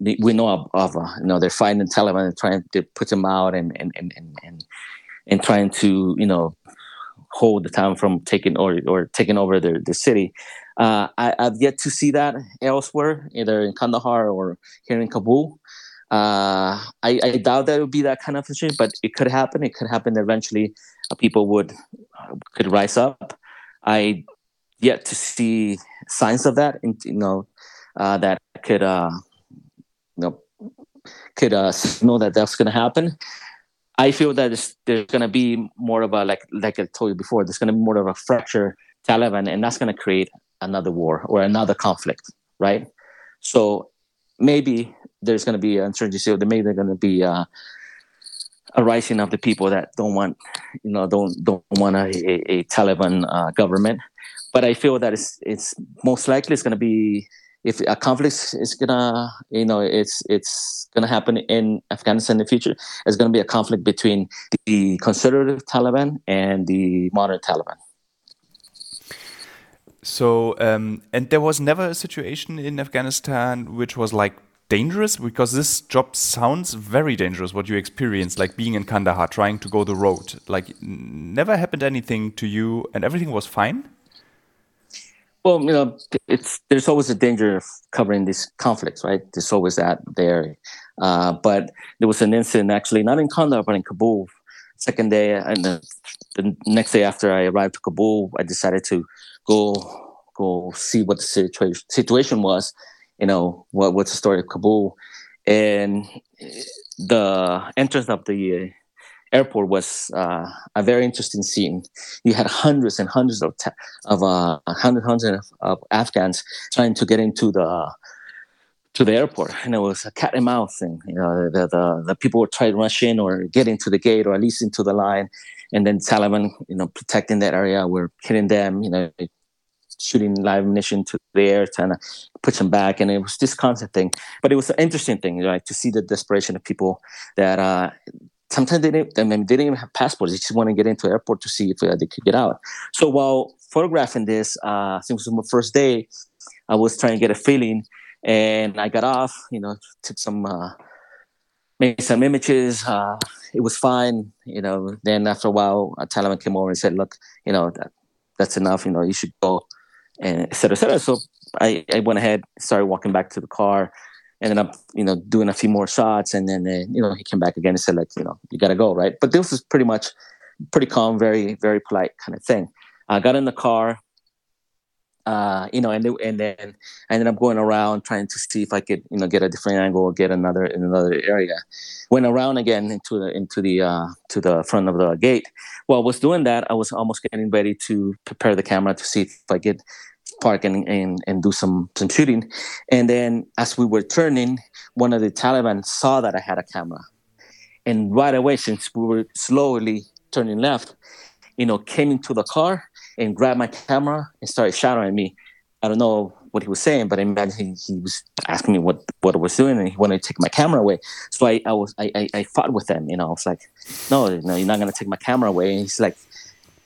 we know of, of uh, you know they're fighting the Taliban and trying to put them out and and and and and, and trying to you know hold the town from taking or or taking over the the city. Uh, I, have yet to see that elsewhere, either in Kandahar or here in Kabul. Uh, I, I, doubt that it would be that kind of situation, but it could happen. It could happen eventually. Uh, people would uh, could rise up. I yet to see signs of that. In, you know, uh, that could uh, you know could uh, know that that's going to happen. I feel that there's going to be more of a like like I told you before. There's going to be more of a fracture Taliban, and that's going to create another war or another conflict, right? So maybe there's going to be uncertainty. So maybe there's going to be uh, a rising of the people that don't want, you know, don't don't want a, a, a Taliban uh, government. But I feel that it's it's most likely it's going to be if a conflict is gonna you know it's it's gonna happen in afghanistan in the future it's gonna be a conflict between the conservative taliban and the modern taliban. So um, and there was never a situation in afghanistan which was like dangerous? Because this job sounds very dangerous what you experienced like being in kandahar trying to go the road. Like never happened anything to you and everything was fine well, you know, it's there's always a danger of covering these conflicts, right? There's always that there. Uh, but there was an incident actually, not in Kandahar, but in Kabul. Second day, and the, the, next day after I arrived to Kabul, I decided to go go see what the situation situation was. You know, what what's the story of Kabul, and the entrance of the airport was uh, a very interesting scene. You had hundreds and hundreds of ta- of uh, hundreds, hundreds of, of, Afghans trying to get into the to the airport, and it was a cat and mouse thing. You know, the, the, the people would try to rush in or get into the gate or at least into the line, and then Taliban, you know, protecting that area, were hitting them. You know, shooting live ammunition to the air, trying to push them back. And it was this constant thing. But it was an interesting thing, right, to see the desperation of people that uh, sometimes they didn't, I mean, they didn't even have passports. They just want to get into the airport to see if uh, they could get out. So while photographing this, uh, since it was my first day, I was trying to get a feeling, and I got off. You know, took some, uh, made some images. Uh, it was fine. You know, then after a while, a Taliban came over and said, "Look, you know, that, that's enough. You know, you should go," and et cetera, et cetera. So I, I went ahead, started walking back to the car ended up you know doing a few more shots and then uh, you know he came back again and said like you know you gotta go right but this was pretty much pretty calm very very polite kind of thing i got in the car uh, you know, and then and then I ended up going around trying to see if I could, you know, get a different angle or get another in another area. Went around again into the into the uh, to the front of the gate. While I was doing that, I was almost getting ready to prepare the camera to see if I could park and, and, and do some, some shooting. And then as we were turning, one of the Taliban saw that I had a camera. And right away, since we were slowly turning left, you know, came into the car and grabbed my camera and started shouting at me. I don't know what he was saying, but I imagine he, he was asking me what, what I was doing and he wanted to take my camera away. So I, I was I, I, I fought with him, you know, I was like, no, no, you're not gonna take my camera away. And he's like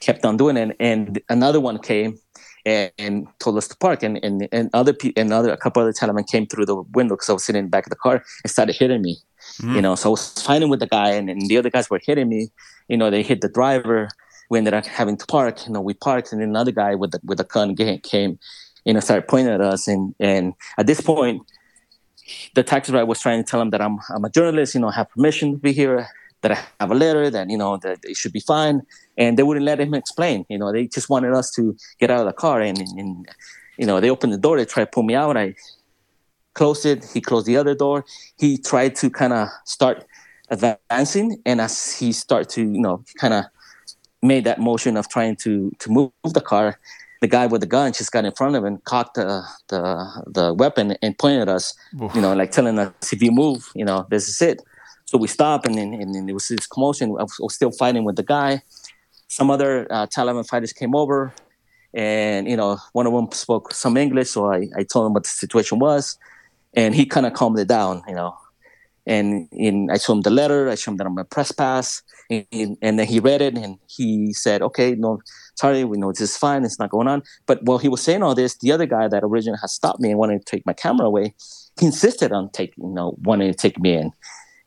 kept on doing it. And another one came and, and told us to park. And and, and other people and other a couple other Taliban came through the window because I was sitting in the back of the car and started hitting me. Mm. You know, so I was fighting with the guy, and, and the other guys were hitting me. You know, they hit the driver. We ended up having to park. You know, we parked, and then another guy with the with a gun came, you know, started pointing at us. And and at this point, the taxi driver was trying to tell him that I'm I'm a journalist. You know, I have permission to be here that I have a letter that you know that it should be fine, and they wouldn't let him explain. You know, they just wanted us to get out of the car, and, and, and you know they opened the door, they tried to pull me out. I closed it. He closed the other door. He tried to kind of start advancing, and as he started to you know kind of made that motion of trying to to move the car, the guy with the gun just got in front of him, cocked the the, the weapon, and pointed at us. Oof. You know, like telling us, "If you move, you know, this is it." So we stopped, and then and, and there was this commotion. I was, I was, still fighting with the guy. Some other uh, Taliban fighters came over, and you know, one of them spoke some English, so I, I told him what the situation was, and he kind of calmed it down, you know. And, and I showed him the letter. I showed him that I'm a press pass, and, and then he read it, and he said, "Okay, no, sorry, we know this is fine. It's not going on." But while he was saying all this, the other guy that originally had stopped me and wanted to take my camera away, he insisted on taking, you know, wanting to take me in.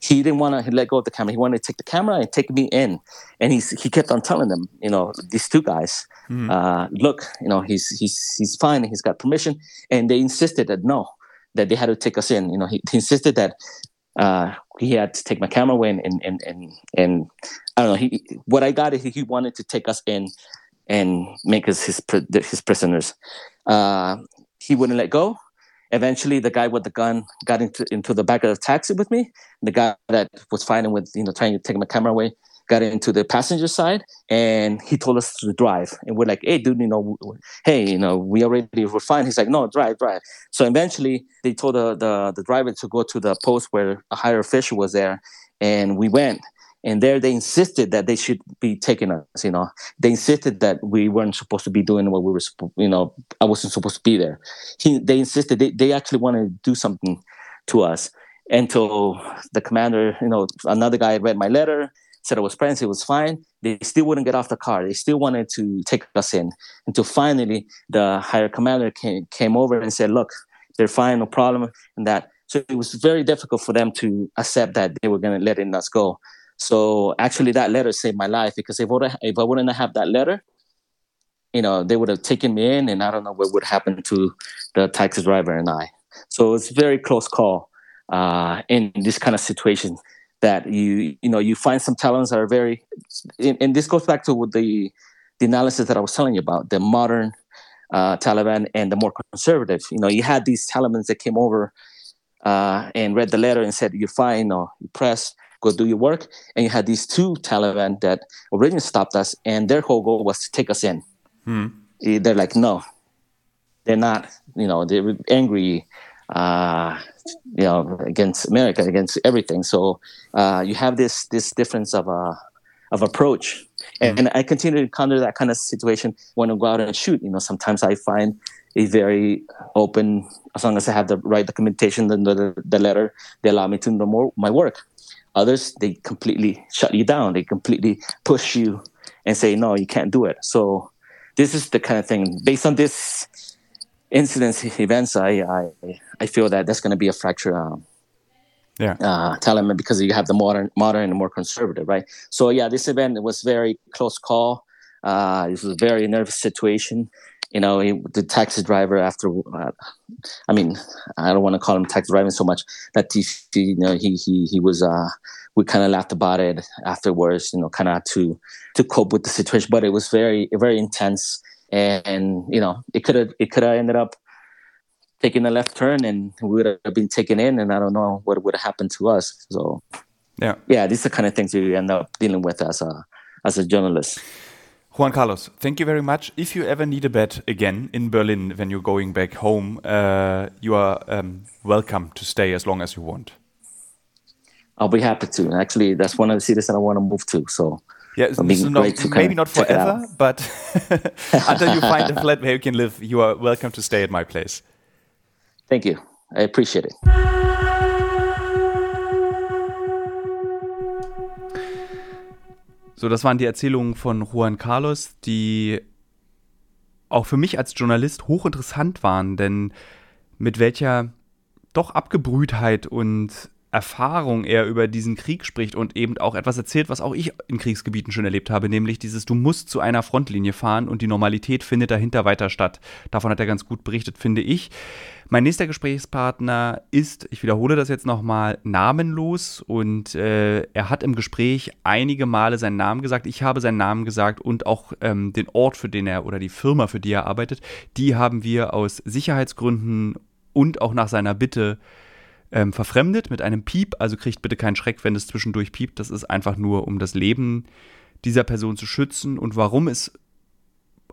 He didn't want to let go of the camera. He wanted to take the camera and take me in. And he's, he kept on telling them, you know, these two guys, mm-hmm. uh, look, you know, he's, he's, he's fine. He's got permission. And they insisted that no, that they had to take us in. You know, he, he insisted that uh, he had to take my camera away and, and, and, and, and I don't know. He, what I got is he wanted to take us in and make us his, his prisoners. Uh, he wouldn't let go eventually the guy with the gun got into into the back of the taxi with me. The guy that was fighting with you know trying to take my camera away got into the passenger side and he told us to drive. And we're like hey dude you know hey you know we already were fine. He's like no drive drive. So eventually they told the, the, the driver to go to the post where a higher official was there and we went and there they insisted that they should be taking us you know. They insisted that we weren't supposed to be doing what we were you know i wasn't supposed to be there. He, they insisted they, they actually wanted to do something to us until the commander you know another guy read my letter said i was present it was fine. They still wouldn't get off the car. They still wanted to take us in until finally the higher commander came, came over and said look they're fine no problem and that. So it was very difficult for them to accept that they were going to let us go so actually, that letter saved my life because if, I, if I wouldn't have that letter, you know, they would have taken me in, and I don't know what would happen to the taxi driver and I. So it's very close call uh, in this kind of situation that you you know you find some talents that are very, and, and this goes back to the the analysis that I was telling you about the modern uh, Taliban and the more conservative. You know, you had these Taliban that came over uh, and read the letter and said, "You're fine," or "You press." Go do your work. And you had these two Taliban that originally stopped us, and their whole goal was to take us in. Hmm. Eh, they're like, no, they're not. You know, they're angry. Uh, you know, against America, against everything. So uh, you have this this difference of uh, of approach, and, mm-hmm. and, I continue to encounter that kind of situation when I go out and shoot. You know, sometimes I find a very open, as long as I have the right documentation, then the, the letter, they allow me to know more my work. Others, they completely shut you down. They completely push you and say, no, you can't do it. So this is the kind of thing. Based on this incidents, events, I I, I feel that that's going to be a fracture. Um, yeah. Uh, Taliban because you have the modern, modern and more conservative, right? So yeah, this event was very close call. Uh, this was a very nervous situation you know, he, the taxi driver after, uh, I mean, I don't want to call him taxi driving so much that he, you know, he, he, he was, uh, we kind of laughed about it afterwards, you know, kind of to, to cope with the situation, but it was very, very intense. And, and you know, it could have, it could have ended up taking a left turn and we would have been taken in and I don't know what would have happened to us. So, yeah, yeah, these are the kind of things you end up dealing with as a, as a journalist. Juan Carlos, thank you very much. If you ever need a bed again in Berlin when you're going back home, uh, you are um, welcome to stay as long as you want. I'll be happy to. Actually, that's one of the cities that I want to move to. So yeah, so no, maybe not forever, but until you find a flat where you can live, you are welcome to stay at my place. Thank you. I appreciate it. So, das waren die Erzählungen von Juan Carlos, die auch für mich als Journalist hochinteressant waren, denn mit welcher doch Abgebrühtheit und Erfahrung er über diesen Krieg spricht und eben auch etwas erzählt, was auch ich in Kriegsgebieten schon erlebt habe, nämlich dieses, du musst zu einer Frontlinie fahren und die Normalität findet dahinter weiter statt. Davon hat er ganz gut berichtet, finde ich. Mein nächster Gesprächspartner ist, ich wiederhole das jetzt nochmal, namenlos und äh, er hat im Gespräch einige Male seinen Namen gesagt. Ich habe seinen Namen gesagt und auch ähm, den Ort, für den er oder die Firma, für die er arbeitet. Die haben wir aus Sicherheitsgründen und auch nach seiner Bitte ähm, verfremdet mit einem Piep. Also kriegt bitte keinen Schreck, wenn es zwischendurch piept. Das ist einfach nur, um das Leben dieser Person zu schützen. Und warum es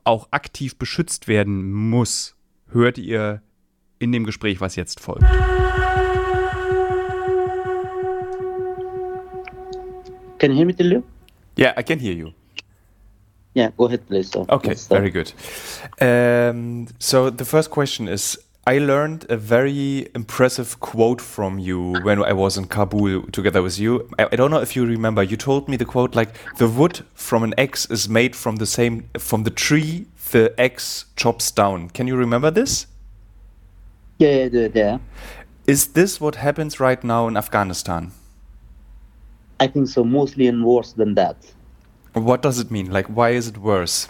auch aktiv beschützt werden muss, hört ihr in dem Gespräch, was jetzt folgt. Can you hear me, Thilo? Yeah, I can hear you. Yeah, go ahead, please. So okay, very good. Um, so the first question is I learned a very impressive quote from you when I was in Kabul together with you. I, I, don't know if you remember. You told me the quote like the wood from an axe is made from the same from the tree the axe chops down. Can you remember this? Yeah, yeah, yeah. Is this what happens right now in Afghanistan? I think so, mostly and worse than that. What does it mean? Like, why is it worse?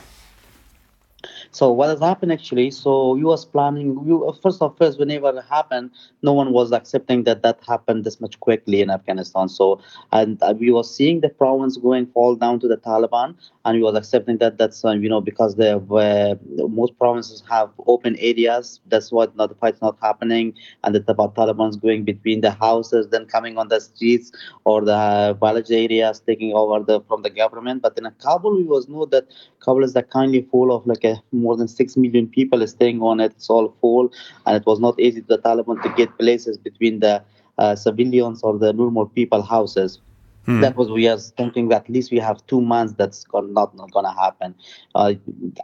So what has happened actually? So was planning. We, first of first, whenever it happened, no one was accepting that that happened this much quickly in Afghanistan. So and uh, we was seeing the province going fall down to the Taliban, and we was accepting that that's uh, you know because the uh, most provinces have open areas. That's why not the fight's not happening, and the Taliban's going between the houses, then coming on the streets or the village areas, taking over the from the government. But in Kabul, we was know that Kabul is that kindly full of like a more than 6 million people staying on it. It's all full, and it was not easy to the Taliban to get places between the uh, civilians or the normal people houses. Hmm. That was we are thinking that at least we have two months. That's not not gonna happen. Uh,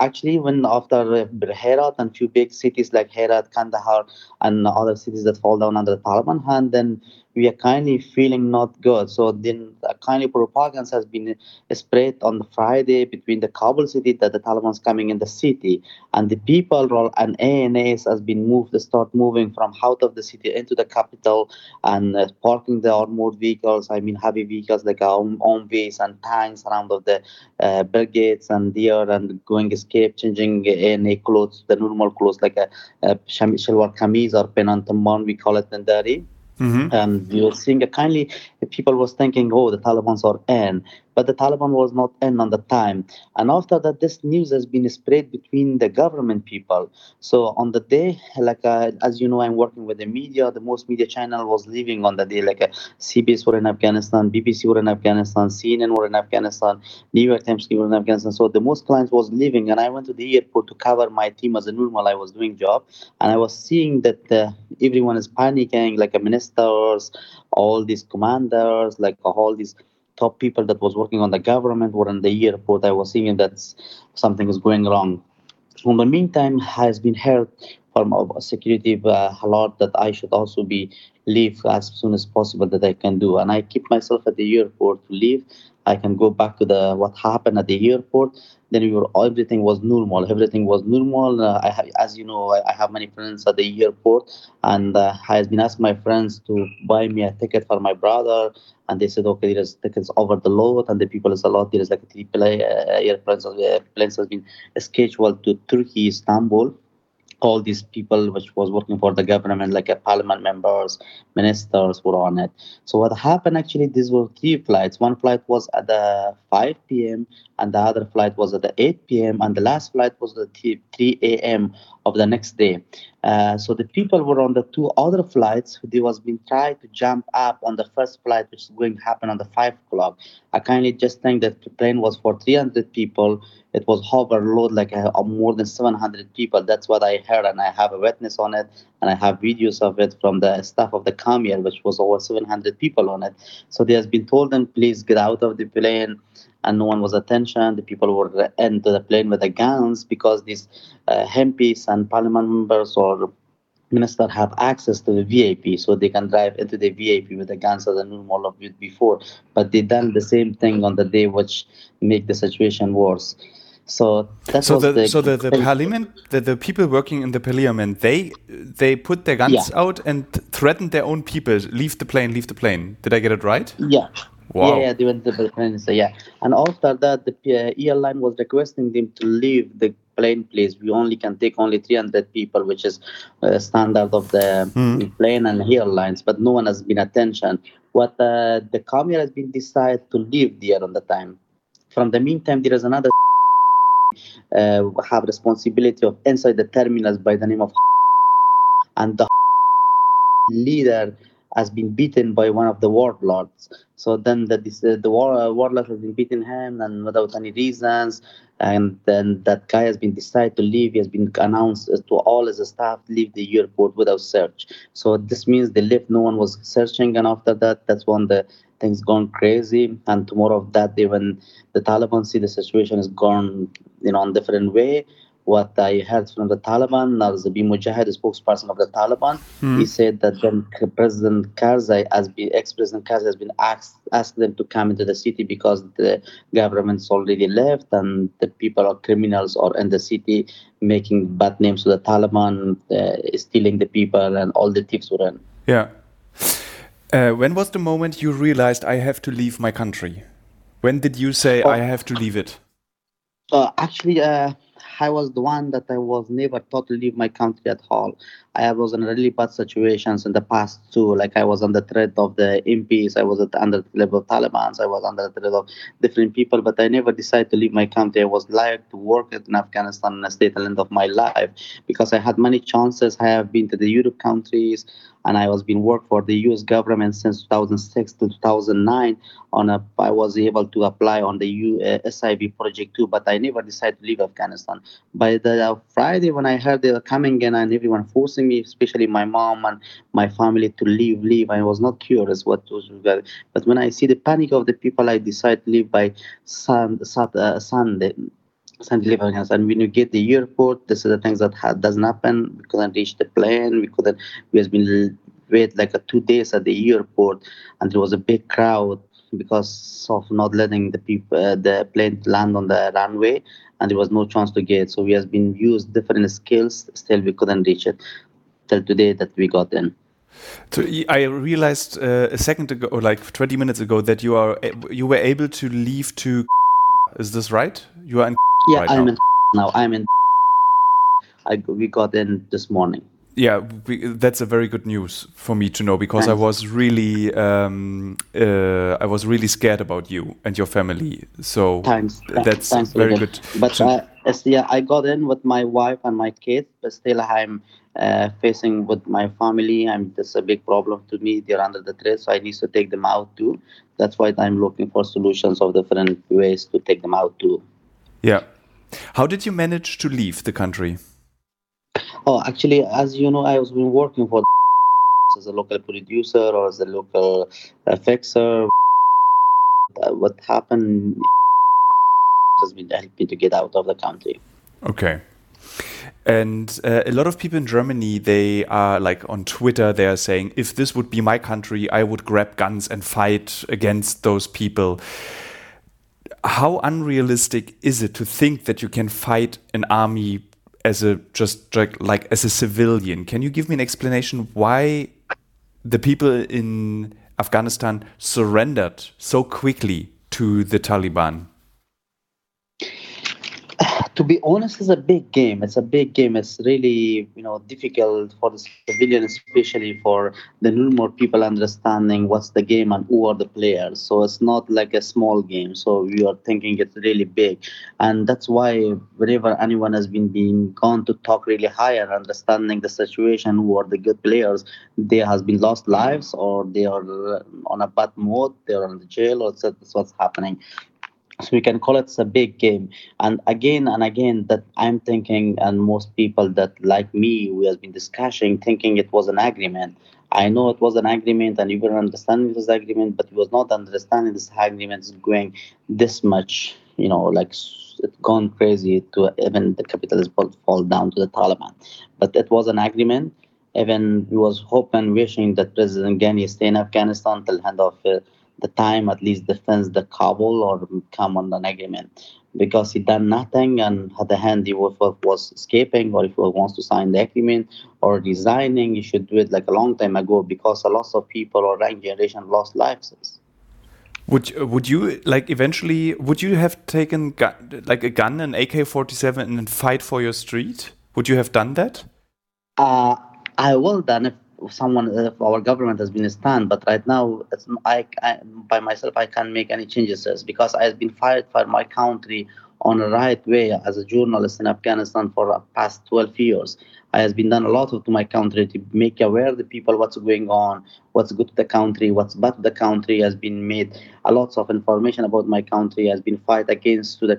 actually, when after uh, Herat and few big cities like Herat, Kandahar, and other cities that fall down under the Taliban hand, then we are kindly feeling not good. So then a kindly propaganda has been spread on the Friday between the Kabul city that the Taliban's coming in the city and the people and ANAs has been moved start moving from out of the city into the capital and uh, parking the armored vehicles, I mean heavy vehicles like own and tanks around of the uh, brigades and there and going escape, changing ANA clothes, the normal clothes like a, a shalwar kameez or penantaman, we call it in Dari Mm-hmm. And you're seeing a kindly people was thinking, oh, the Taliban's are in but the Taliban was not in on the time. And after that, this news has been spread between the government people. So on the day, like uh, as you know, I'm working with the media. The most media channel was leaving on the day, like uh, CBS were in Afghanistan, BBC were in Afghanistan, CNN were in Afghanistan, New York Times were in Afghanistan. So the most clients was leaving, and I went to the airport to cover my team as a normal. I was doing job, and I was seeing that uh, everyone is panicking, like uh, ministers, all these commanders, like uh, all these top people that was working on the government were in the airport. I was seeing that something is going wrong. In the meantime, has been heard from a security uh, alert that I should also be leave as soon as possible that I can do, and I keep myself at the airport to leave. I can go back to the what happened at the airport. Then we were everything was normal. Everything was normal. Uh, I have, as you know, I, I, have many friends at the airport, and uh, I has been asked my friends to buy me a ticket for my brother, and they said, okay, there's tickets over the load, and the people is a lot. There is like three uh, airplanes, uh, planes has been scheduled to Turkey, Istanbul all these people which was working for the government, like a parliament members, ministers were on it. So what happened actually, these were three flights. One flight was at the 5 p.m. and the other flight was at the 8 p.m. and the last flight was at 3 a.m. of the next day. Uh, so the people were on the two other flights. They was being tried to jump up on the first flight, which is going to happen on the five o'clock. I kindly just think that the plane was for 300 people. It was overload like uh, more than 700 people. That's what I heard, and I have a witness on it, and I have videos of it from the staff of the Kam Air, which was over 700 people on it. So they has been told them, please get out of the plane and no one was attention. The people were into the plane with the guns because these uh, MPs and parliament members or minister have access to the VIP, so they can drive into the VIP with the guns as a normal of you before. But they done the same thing on the day, which make the situation worse. So that so the, the, so the, the parliament the, the people working in the parliament they they put their guns yeah. out and threatened their own people leave the plane leave the plane did I get it right yeah Wow. Yeah, yeah, they went to the plane. So yeah, and after that, the uh, airline was requesting them to leave the plane, please. We only can take only 300 people, which is uh, standard of the mm. plane and airlines. But no one has been attention. What uh, the Kam Air has been decided to leave there on the time. From the meantime, there is another uh, have responsibility of inside the terminals by the name of and the leader has been beaten by one of the warlords. So then the uh, the war, uh, warlord has been beaten him and without any reasons, and then that guy has been decided to leave. He has been announced to all his staff leave the airport without search. So this means they left. No one was searching, and after that, that's when the things gone crazy. And tomorrow of that, even the Taliban see the situation is gone, you know, in different way what I heard from the Taliban, Narzabi Mujahid, the spokesperson of the Taliban, mm. he said that then President Karzai, as ex-President Karzai, has been asked asked them to come into the city because the government's already left and the people are criminals or in the city making bad names to the Taliban, uh, stealing the people, and all the thieves were in. Yeah. Uh, when was the moment you realized I have to leave my country? When did you say oh. I have to leave it? Uh, actually, uh, I was the one that I was never taught to leave my country at all. I was in really bad situations in the past too. Like I was the threat of the MPs, I was at under the level of Taliban, I was under the threat of different people, but I never decided to leave my country. I was like to work in Afghanistan a state end of my life because I had many chances. I have been to the Europe countries and I was been work for the U.S. government since 2006 to 2009. On a, I was able to apply on the U, uh, SIV project too, but I never decided to leave Afghanistan. By the uh, Friday when I heard they were coming in and everyone forcing me, especially my mom and my family, to leave, leave, I was not curious what was. But when I see the panic of the people, I decided to leave by sun, uh, Sunday. Leave And when you get the airport, this is the things that ha- doesn't happen. We couldn't reach the plane. We couldn't. We has been wait like a two days at the airport, and there was a big crowd because of not letting the people uh, the plane land on the runway, and there was no chance to get. So we has been used different skills. Still, we couldn't reach it till today that we got in. So I realized uh, a second ago, or like 20 minutes ago, that you are you were able to leave to. Is this right? You are in. Yeah, right I'm now. in now. I'm in. I we got in this morning. Yeah, we, that's a very good news for me to know because. I was really, um, uh, I was really scared about you and your family. So Thanks. that's very good. But uh, yeah, I got in with my wife and my kids, but still I'm uh, facing with my family. I'm that's a big problem to me. They're under the threat, so I need to take them out too. That's why I'm looking for solutions of different ways to take them out too. Yeah. How did you manage to leave the country? Oh, actually, as you know, I was been working for as a local producer or as a local fixer. What happened has been helping to get out of the country. Okay. And uh, a lot of people in Germany, they are like on Twitter, they are saying, if this would be my country, I would grab guns and fight against those people. How unrealistic is it to think that you can fight an army as a just like as a civilian? Can you give me an explanation why the people in Afghanistan surrendered so quickly to the Taliban? To be honest, it's a big game. It's a big game. It's really you know difficult for the civilian, especially for the normal people understanding what's the game and who are the players. So it's not like a small game. So we are thinking it's really big, and that's why whenever anyone has been being gone to talk really higher, understanding the situation, who are the good players, there has been lost lives or they are on a bad mode, they are in the jail, or that's what's happening so we can call it a big game. And again and again that i'm thinking and most people that like me we have been discussing thinking it was an agreement. I know it was an agreement and you were understanding this agreement but you was not understanding this agreement is going this much you know like it's gone crazy to even the capitalism fall down to the taliban. But it was an agreement. Even we was hoping wishing that president ghani stay in afghanistan till end of uh, the time at least defends the Kabul or come on an agreement because he done nothing and at the hand he was, was escaping or if he wants to sign the agreement or resigning he should do it like a long time ago because a lot of people or young generation lost lives. Would would you like eventually would you have taken gun, like a gun an AK-47 and fight for your street? Would you have done that? Uh I will done if someone uh, our government has been stand but right now I, I, by myself i can't make any changes because i have been fired for my country on the right way as a journalist in afghanistan for past 12 years. I has been done a lot to my country to make aware the people what's going on what's good to the country what's bad to the country has been made. A lot of information about my country has been fight against to the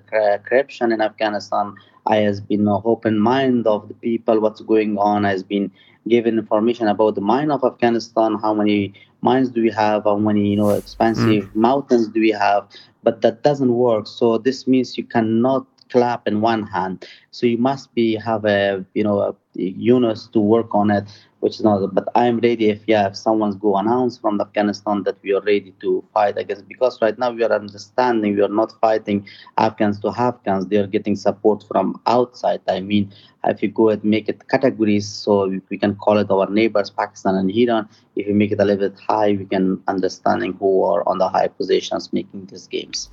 corruption in afghanistan. I has been open mind of the people what's going on has been given information about the mine of Afghanistan, how many mines do we have, how many you know expensive mm. mountains do we have, but that doesn't work. So this means you cannot clap in one hand. So you must be have a you know a unit to work on it. Which is not. But I'm ready if yeah, if someone's go announce from Afghanistan that we are ready to fight against because right now we are understanding we are not fighting Afghans to Afghans. They are getting support from outside. I mean, if you go and make it categories, so we can call it our neighbors, Pakistan and Iran. If you make it a little bit high, we can understanding who are on the high positions making these games.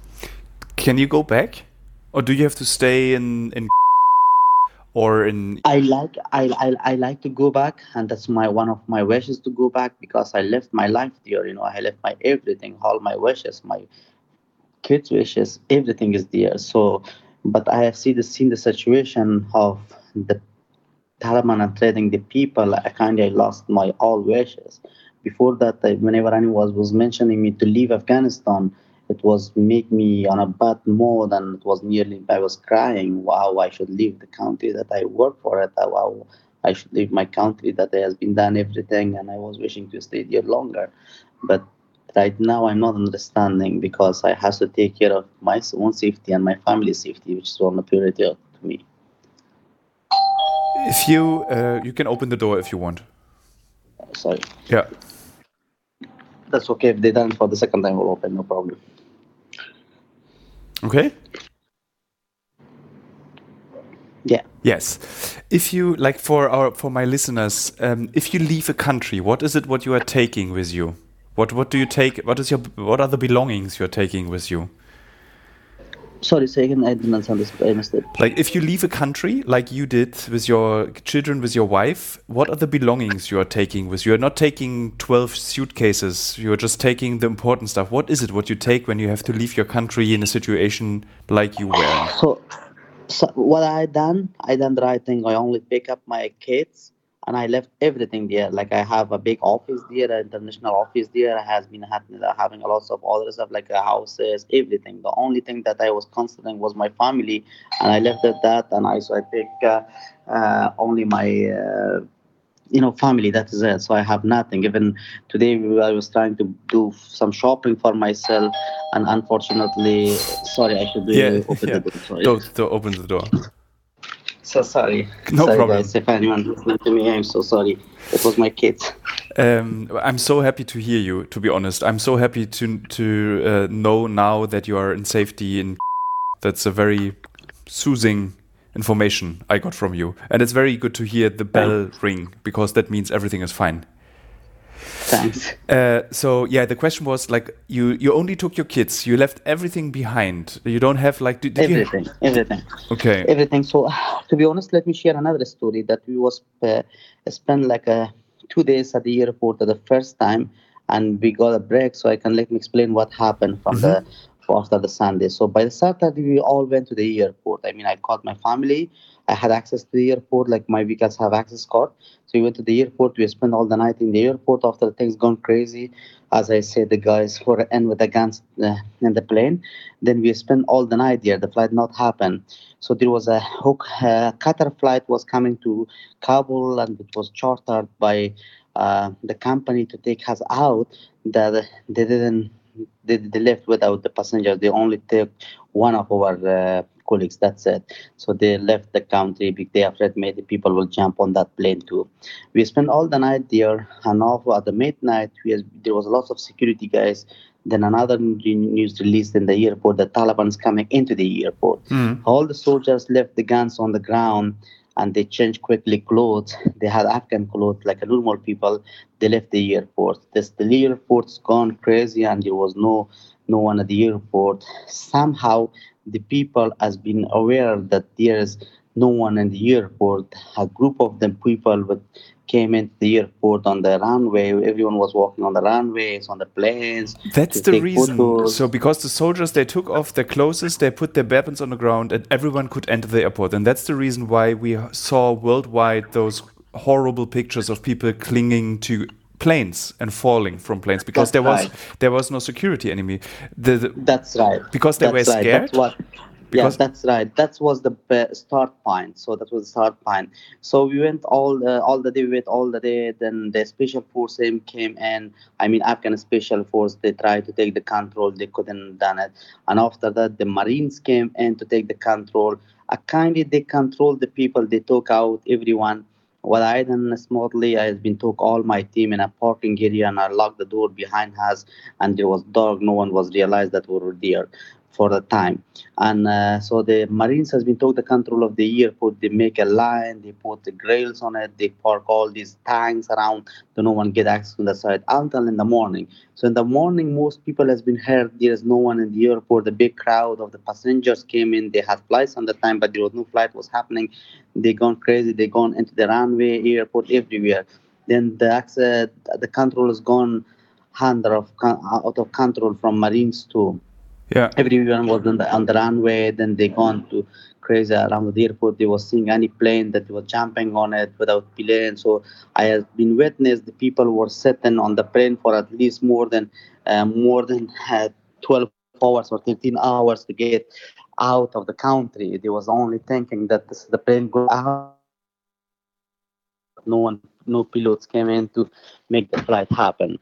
Can you go back, or do you have to stay in in? Or in i like I, I i like to go back and that's my one of my wishes to go back because i left my life there you know i left my everything all my wishes my kids wishes everything is there. So but i have seen the seen the situation of the taliban and trading the people i kind of lost my all wishes. Before that whenever anyone was was mentioning me to leave afghanistan it was make me on a bad mood and it was nearly i was crying wow i should leave the country that i work for it. Wow i should leave my country that has been done everything and i was wishing to stay there longer. But right now i'm not understanding because i have to take care of my own safety and my family's safety which is one of priority to me. If you uh, you can open the door if you want. Sorry. Yeah. That's okay. If they done for the second time we'll open no problem Okay. Yeah. Yes. If you like for our for my listeners, um, if you leave a country, what is it what you are taking with you? What what do you take? What is your what are the belongings you're taking with you? Sorry, say again. I didn't understand. Like, if you leave a country, like you did with your children, with your wife, what are the belongings you are taking with you? You're not taking 12 suitcases. You're just taking the important stuff. What is it what you take when you have to leave your country in a situation like you were? So, so what I done, I done the right thing. I only pick up my kids and I left everything there. Like I have a big office there, an international office there. I has been having a lot of other stuff like uh, houses, everything. The only thing that I was considering was my family, and I left at that. And I so I pick uh, uh, only my. Uh, you know, family. That is it. So I have nothing. Even today, I was trying to do some shopping for myself, and unfortunately, sorry, I should yeah, open yeah. the door. Sorry. Don't, don't open the door. So sorry. No sorry, problem. Guys, if anyone listening to me, I'm so sorry. It was my kids. Um, I'm so happy to hear you. To be honest, I'm so happy to to uh, know now that you are in safety. And that's a very soothing information I got from you, and it's very good to hear the bell ring because that means everything is fine. Thanks. Uh, so yeah, the question was like you you only took your kids. You left everything behind. You don't have like did, did everything. You... Everything. Okay. Everything. So to be honest, let me share another story that we was uh, spent like uh, two days at the airport the first time, and we got a break. So I can let me explain what happened from mm-hmm. the after the Sunday. So by the Saturday, we all went to the airport. I mean, I called my family. I had access to the airport, like my vehicles have access card. So we went to the airport. We spent all the night in the airport. After things gone crazy, as I said, the guys were in with the guns uh, in the plane. Then we spent all the night there. The flight not happen. So there was a hook, uh, Qatar flight was coming to Kabul, and it was chartered by uh, the company to take us out. That they didn't they, they left without the passengers. They only took one of our uh, colleagues. That's it. So they left the country because they afraid maybe people will jump on that plane too. We spent all the night there, and off at the midnight, we there was lots of security guys. Then another news released in the airport: the Taliban is coming into the airport. Mm. All the soldiers left the guns on the ground and they changed quickly clothes. They had Afghan clothes like a normal people. They left the airport. This the airport's gone crazy, and there was no no one at the airport. Somehow, the people has been aware that there's no one in the airport. A group of them people with came into the airport on the runway. Everyone was walking on the runways, on the planes. That's the reason. Photos. So because the soldiers they took off their clothes, they put their weapons on the ground, and everyone could enter the airport. And that's the reason why we saw worldwide those horrible pictures of people clinging to planes and falling from planes because that's there was right. there was no security anymore. The, the, that's right. Because they that's were scared. Right. That's what because yeah, that's right. That was the start point. So that was the start point. So we went all the, all the day. We went all the day. Then the special force came in. I mean, Afghan special force. They tried to take the control. They couldn't done it. And after that, the Marines came in to take the control. A kindly they controlled the people. They took out everyone. What I done smoothly, I have been took all my team in a parking area and I locked the door behind us and there was dark. No one was realized that we were there for the time. And uh, so the Marines has been took the control of the airport. They make a line, they put the grills on it, they park all these tanks around, so no one get access to the site until in the morning. So in the morning, most people has been heard. There is no one in the airport. The big crowd of the passengers came in. They had flights on the time, but there was no flight was happening. They gone crazy. They gone into the runway, airport, everywhere. Then the access, the control is gone under of out of control from Marines too. Yeah. Everyone was on the, on the runway. Then they gone to crazy around the airport. They was seeing any plane that was jumping on it without plane. So I have been witness the people were sitting on the plane for at least more than uh, more than uh, 12 hours or 13 hours to get out of the country. They was only thinking that this, the plane go out. No one, no pilots came in to make the flight happen.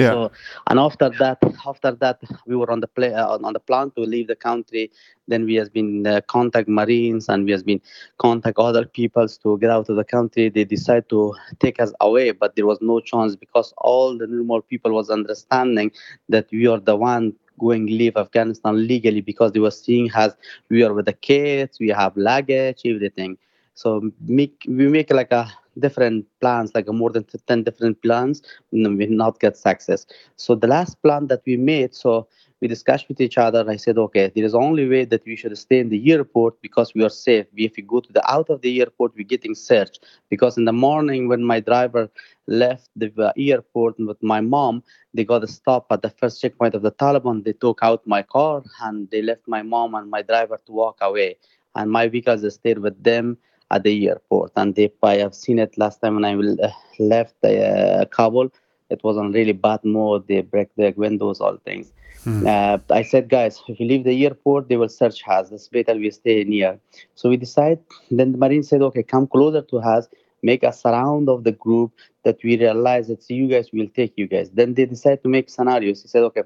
Yeah. So, and after that, after that, we were on the play uh, on the plan to leave the country. Then we has been uh, contact Marines and we has been contact other peoples to get out of the country. They decide to take us away, but there was no chance because all the normal people was understanding that we are the one going leave Afghanistan legally because they were seeing as we are with the kids, we have luggage, everything. So make we make like a different plans, like more than 10 different plans, we not get success. So the last plan that we made, so we discussed with each other. I said, okay, there is only way that we should stay in the airport because we are safe. If we go to the out of the airport, we're getting searched. Because in the morning when my driver left the uh, airport with my mom, they got a stop at the first checkpoint of the Taliban. They took out my car and they left my mom and my driver to walk away. And my vehicles stayed with them at the airport. And if I have seen it last time when I uh, left uh, Kabul. It was on really bad mode. They break the windows, all things. Mm. Uh, I said, guys, if you leave the airport, they will search us. It's better we stay near. So we decide. Then the Marine said, okay, come closer to us, make a surround of the group that we realize that you guys will take you guys. Then they decide to make scenarios. He said, okay,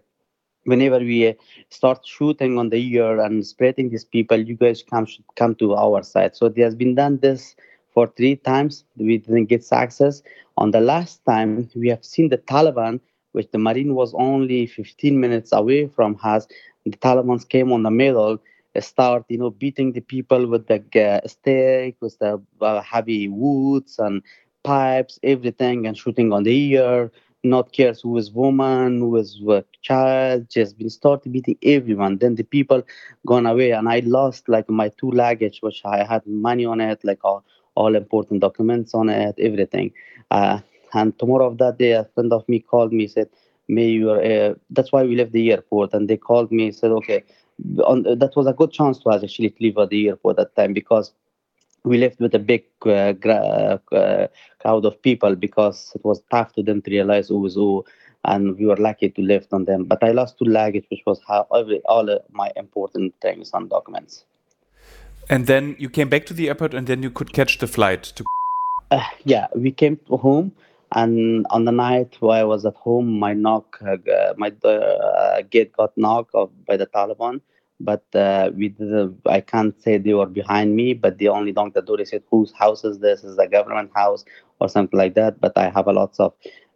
whenever we uh, start shooting on the air and spreading these people, you guys come should come to our side. So it has been done this for three times. We didn't get success. On the last time, we have seen the Taliban, which the Marine was only 15 minutes away from us. The Taliban came on the middle, start you know beating the people with the uh, stick, with the uh, heavy woods and pipes, everything, and shooting on the air not cares who is woman, who is child, just been started beating everyone. Then the people gone away, and I lost like my two luggage, which I had money on it, like all, all important documents on it, everything. Uh, and tomorrow of that day, a friend of me called me, said, "May you." Uh, that's why we left the airport, and they called me, said, "Okay." On, that was a good chance to us actually to leave at the airport that time because we left with a big uh, gra- uh, crowd of people because it was tough to them to realize who was who, and we were lucky to live on them. But I lost two luggage, which was how every, all my important things and documents. And then you came back to the airport, and then you could catch the flight to. Uh, yeah, we came home, and on the night while I was at home, my knock, uh, my uh, gate got knocked by the Taliban but uh, did, I can't say they were behind me, but the only knocked the door. They said, "Whose house is this? Is a government house or something like that?" But I have a lots of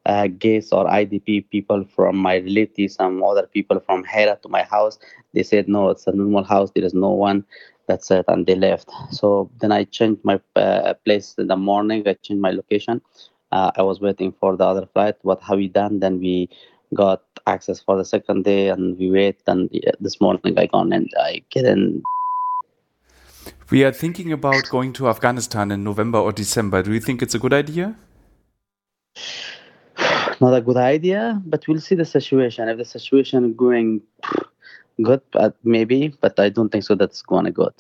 uh, gays or IDP people from my relatives, some other people from Herat to my house. They said, "No, it's a normal house. There is no one." That's it, and they left. So then I changed my uh, place in the morning. I changed my location. Uh, I was waiting for the other flight. What have we done? Then we got access for the second day and we wait and this morning I gone and I get in. We are thinking about going to Afghanistan in November or December. Do you think it's a good idea? Not a good idea, but we'll see the situation. If the situation going good, but maybe, but I don't think so. That's going to good.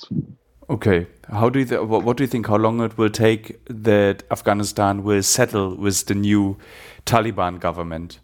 Okay. How do you what do you think? How long it will take that Afghanistan will settle with the new Taliban government?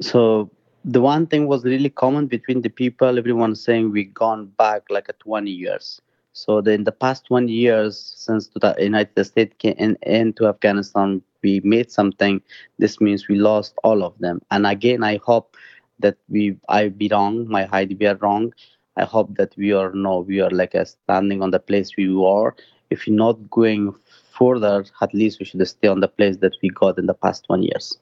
So the one thing was really common between the people everyone saying we gone back like a 20 years. So the, in the past 20 years since the united states came in, into afghanistan we made something. This means we lost all of them. And again i hope that we i be wrong my height be wrong. I hope that we are no we are like a standing on the place we were. If you're not going further, at least we should stay on the place that we got in the past 20 years.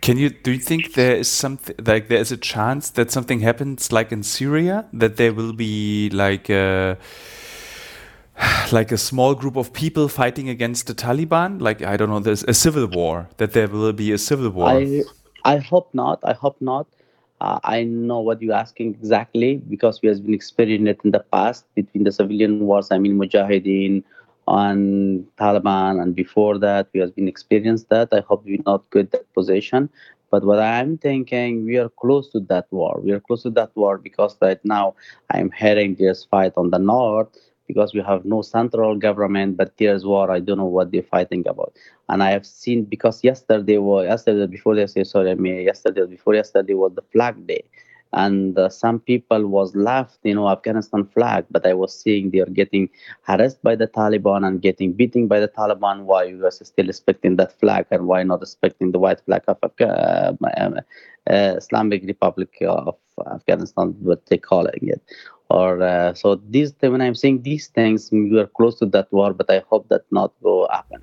Can you do you think there is something like there is a chance that something happens like in Syria that there will be like a like a small group of people fighting against the Taliban? Like I don't know there's a civil war that there will be a civil war. I I hope not I hope not. Uh, I know what you're asking exactly because we have been experiencing it in the past between the civilian wars I mean Mujahideen on Taliban, and before that, we have been experienced that. I hope we not get that position. But what I'm thinking, we are close to that war. We are close to that war because right now I'm hearing this fight on the north because we have no central government, but there's war. I don't know what they're fighting about. And I have seen because yesterday was yesterday before yesterday, sorry, I mean yesterday before yesterday was the flag day and uh, some people was left you know afghanistan flag but i was seeing they are getting harassed by the taliban and getting beaten by the taliban. Why you guys still respecting that flag and why not respecting the white flag of uh, uh, islamic republic of afghanistan what they calling it? Or uh, so these when i'm saying these things we are close to that war but i hope that not go happen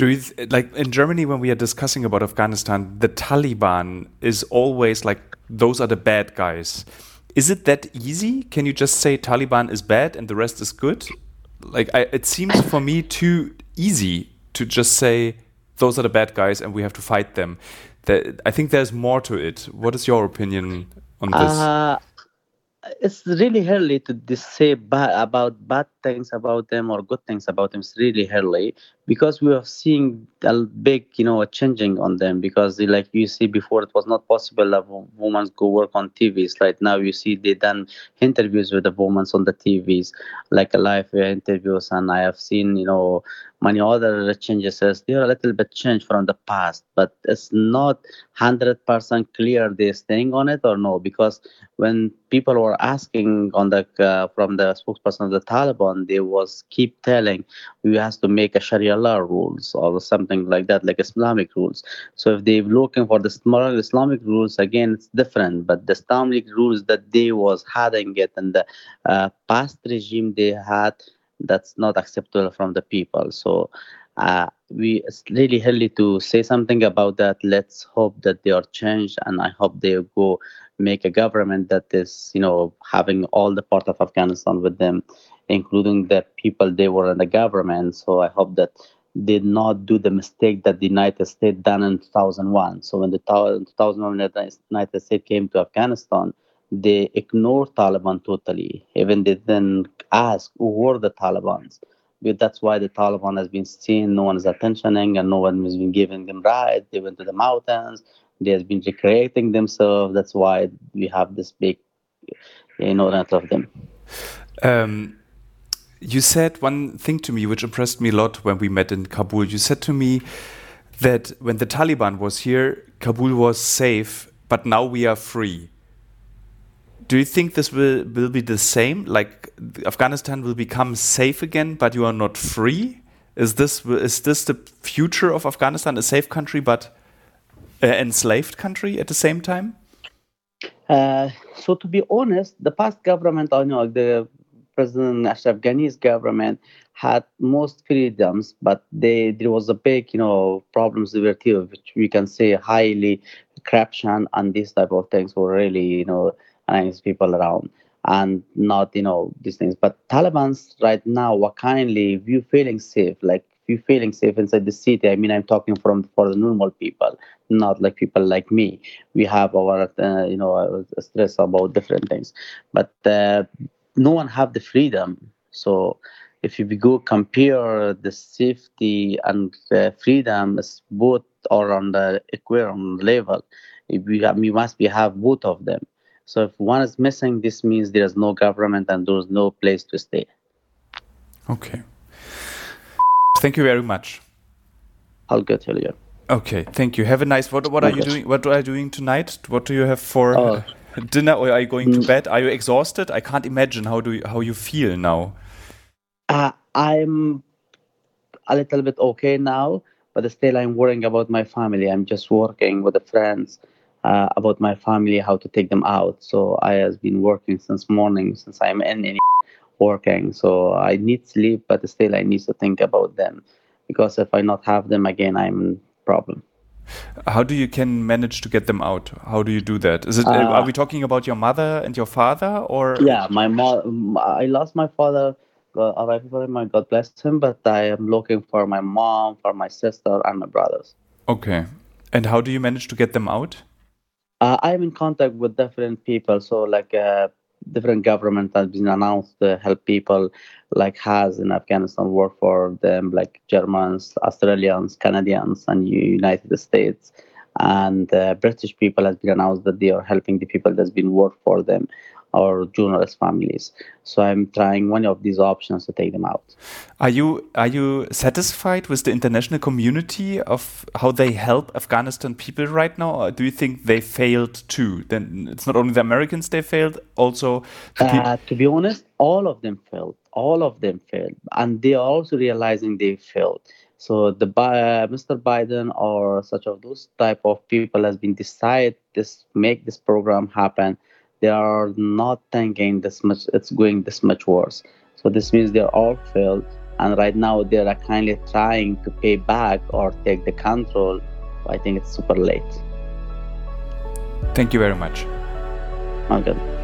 do you, like in Germany when we are discussing about Afghanistan, the Taliban is always like those are the bad guys. Is it that easy? Can you just say Taliban is bad and the rest is good? Like I, it seems for me too easy to just say those are the bad guys and we have to fight them. That I think there's more to it. What is your opinion on this? Uh, it's really early to say bad about bad things about them or good things about them. It's really early because we are seeing a big, you know, a changing on them. Because like you see before, it was not possible that women go work on TVs. Like now, you see they done interviews with the women on the TVs, like live interviews, and I have seen, you know, many other changes. They are a little bit changed from the past, but it's not hundred percent clear they're staying on it or no. Because when people were asking on the uh, from the spokesperson of the Taliban, they was keep telling we has to make a Sharia law rules or something like that, like Islamic rules. So if they're looking for the Islamic rules, again, it's different. But the Islamic rules that they was having it in the uh, past regime they had that's not acceptable from the people. So uh, we it's really early to say something about that. Let's hope that they are changed, and I hope they go make a government that is, you know, having all the part of Afghanistan with them, including the people they were in the government. So I hope that did not do the mistake that the United States done in 2001. So when the 2001 United States came to Afghanistan, they ignored Taliban totally. Even they didn't ask who were the Taliban's. But that's why the Taliban has been seen, no one is attentioning, and no one has been giving them rights. They went to the mountains. They have been recreating themselves. That's why we have this big, you know, of them. Um, you said one thing to me which impressed me a lot when we met in Kabul. You said to me that when the Taliban was here, Kabul was safe, but now we are free do you think this will will be the same? Like Afghanistan will become safe again, but you are not free? Is this is this the future of Afghanistan? A safe country, but an enslaved country at the same time? Uh, so to be honest, the past government, I know the President Ashraf Ghani's government had most freedoms, but they there was a big, you know, problems too, which we can say highly corruption and these type of things were really, you know, nice people around and not you know these things. But taliban's right now are kindly you feeling safe like you feeling safe inside the city i mean i'm talking from for the normal people not like people like me. We have our uh, you know uh, stress about different things. But uh, no one have the freedom so if you go compare the safety and the freedom is both are on the equivalent level we, have, we must be have both of them so if one is missing, this means there is no government and there is no place to stay. Okay. Thank you very much. I'll get you. Okay, thank you. Have a nice. What What are you doing? What are you doing tonight? What do you have for oh. dinner, or are you going to mm. bed? Are you exhausted? I can't imagine how do you, how you feel now. Uh, I'm a little bit okay now, but still I'm worrying about my family. I'm just working with the friends uh, about my family, how to take them out. So I has been working since morning, since I'm in, in working. So I need sleep, but still I need to think about them because if I not have them again, I'm problem. How do you can manage to get them out? How do you do that? Is it uh, are we talking about your mother and your father or? Yeah, my mom. I lost my father. God, God bless him. But I am looking for my mom, for my sister, and my brothers. Okay, and how do you manage to get them out? Uh, I'm in contact with different people. So like uh, different government has been announced to help people like has in Afghanistan work for them like Germans, Australians, Canadians, and United States. And uh, British people has been announced that they are helping the people that's been work for them or journalist families. So I'm trying one of these options to take them out. Are you are you satisfied with the international community of how they help Afghanistan people right now, or do you think they failed too? Then it's not only the Americans they failed, also. the Uh, to be honest, all of them failed. All of them failed, and they are also realizing they failed. So the uh, Mr. Biden or such of those type of people has been decided this make this program happen they are not thinking this much it's going this much worse. So this means they're all failed and right now they are kindly trying to pay back or take the control. I think it's super late. Thank you very much. Okay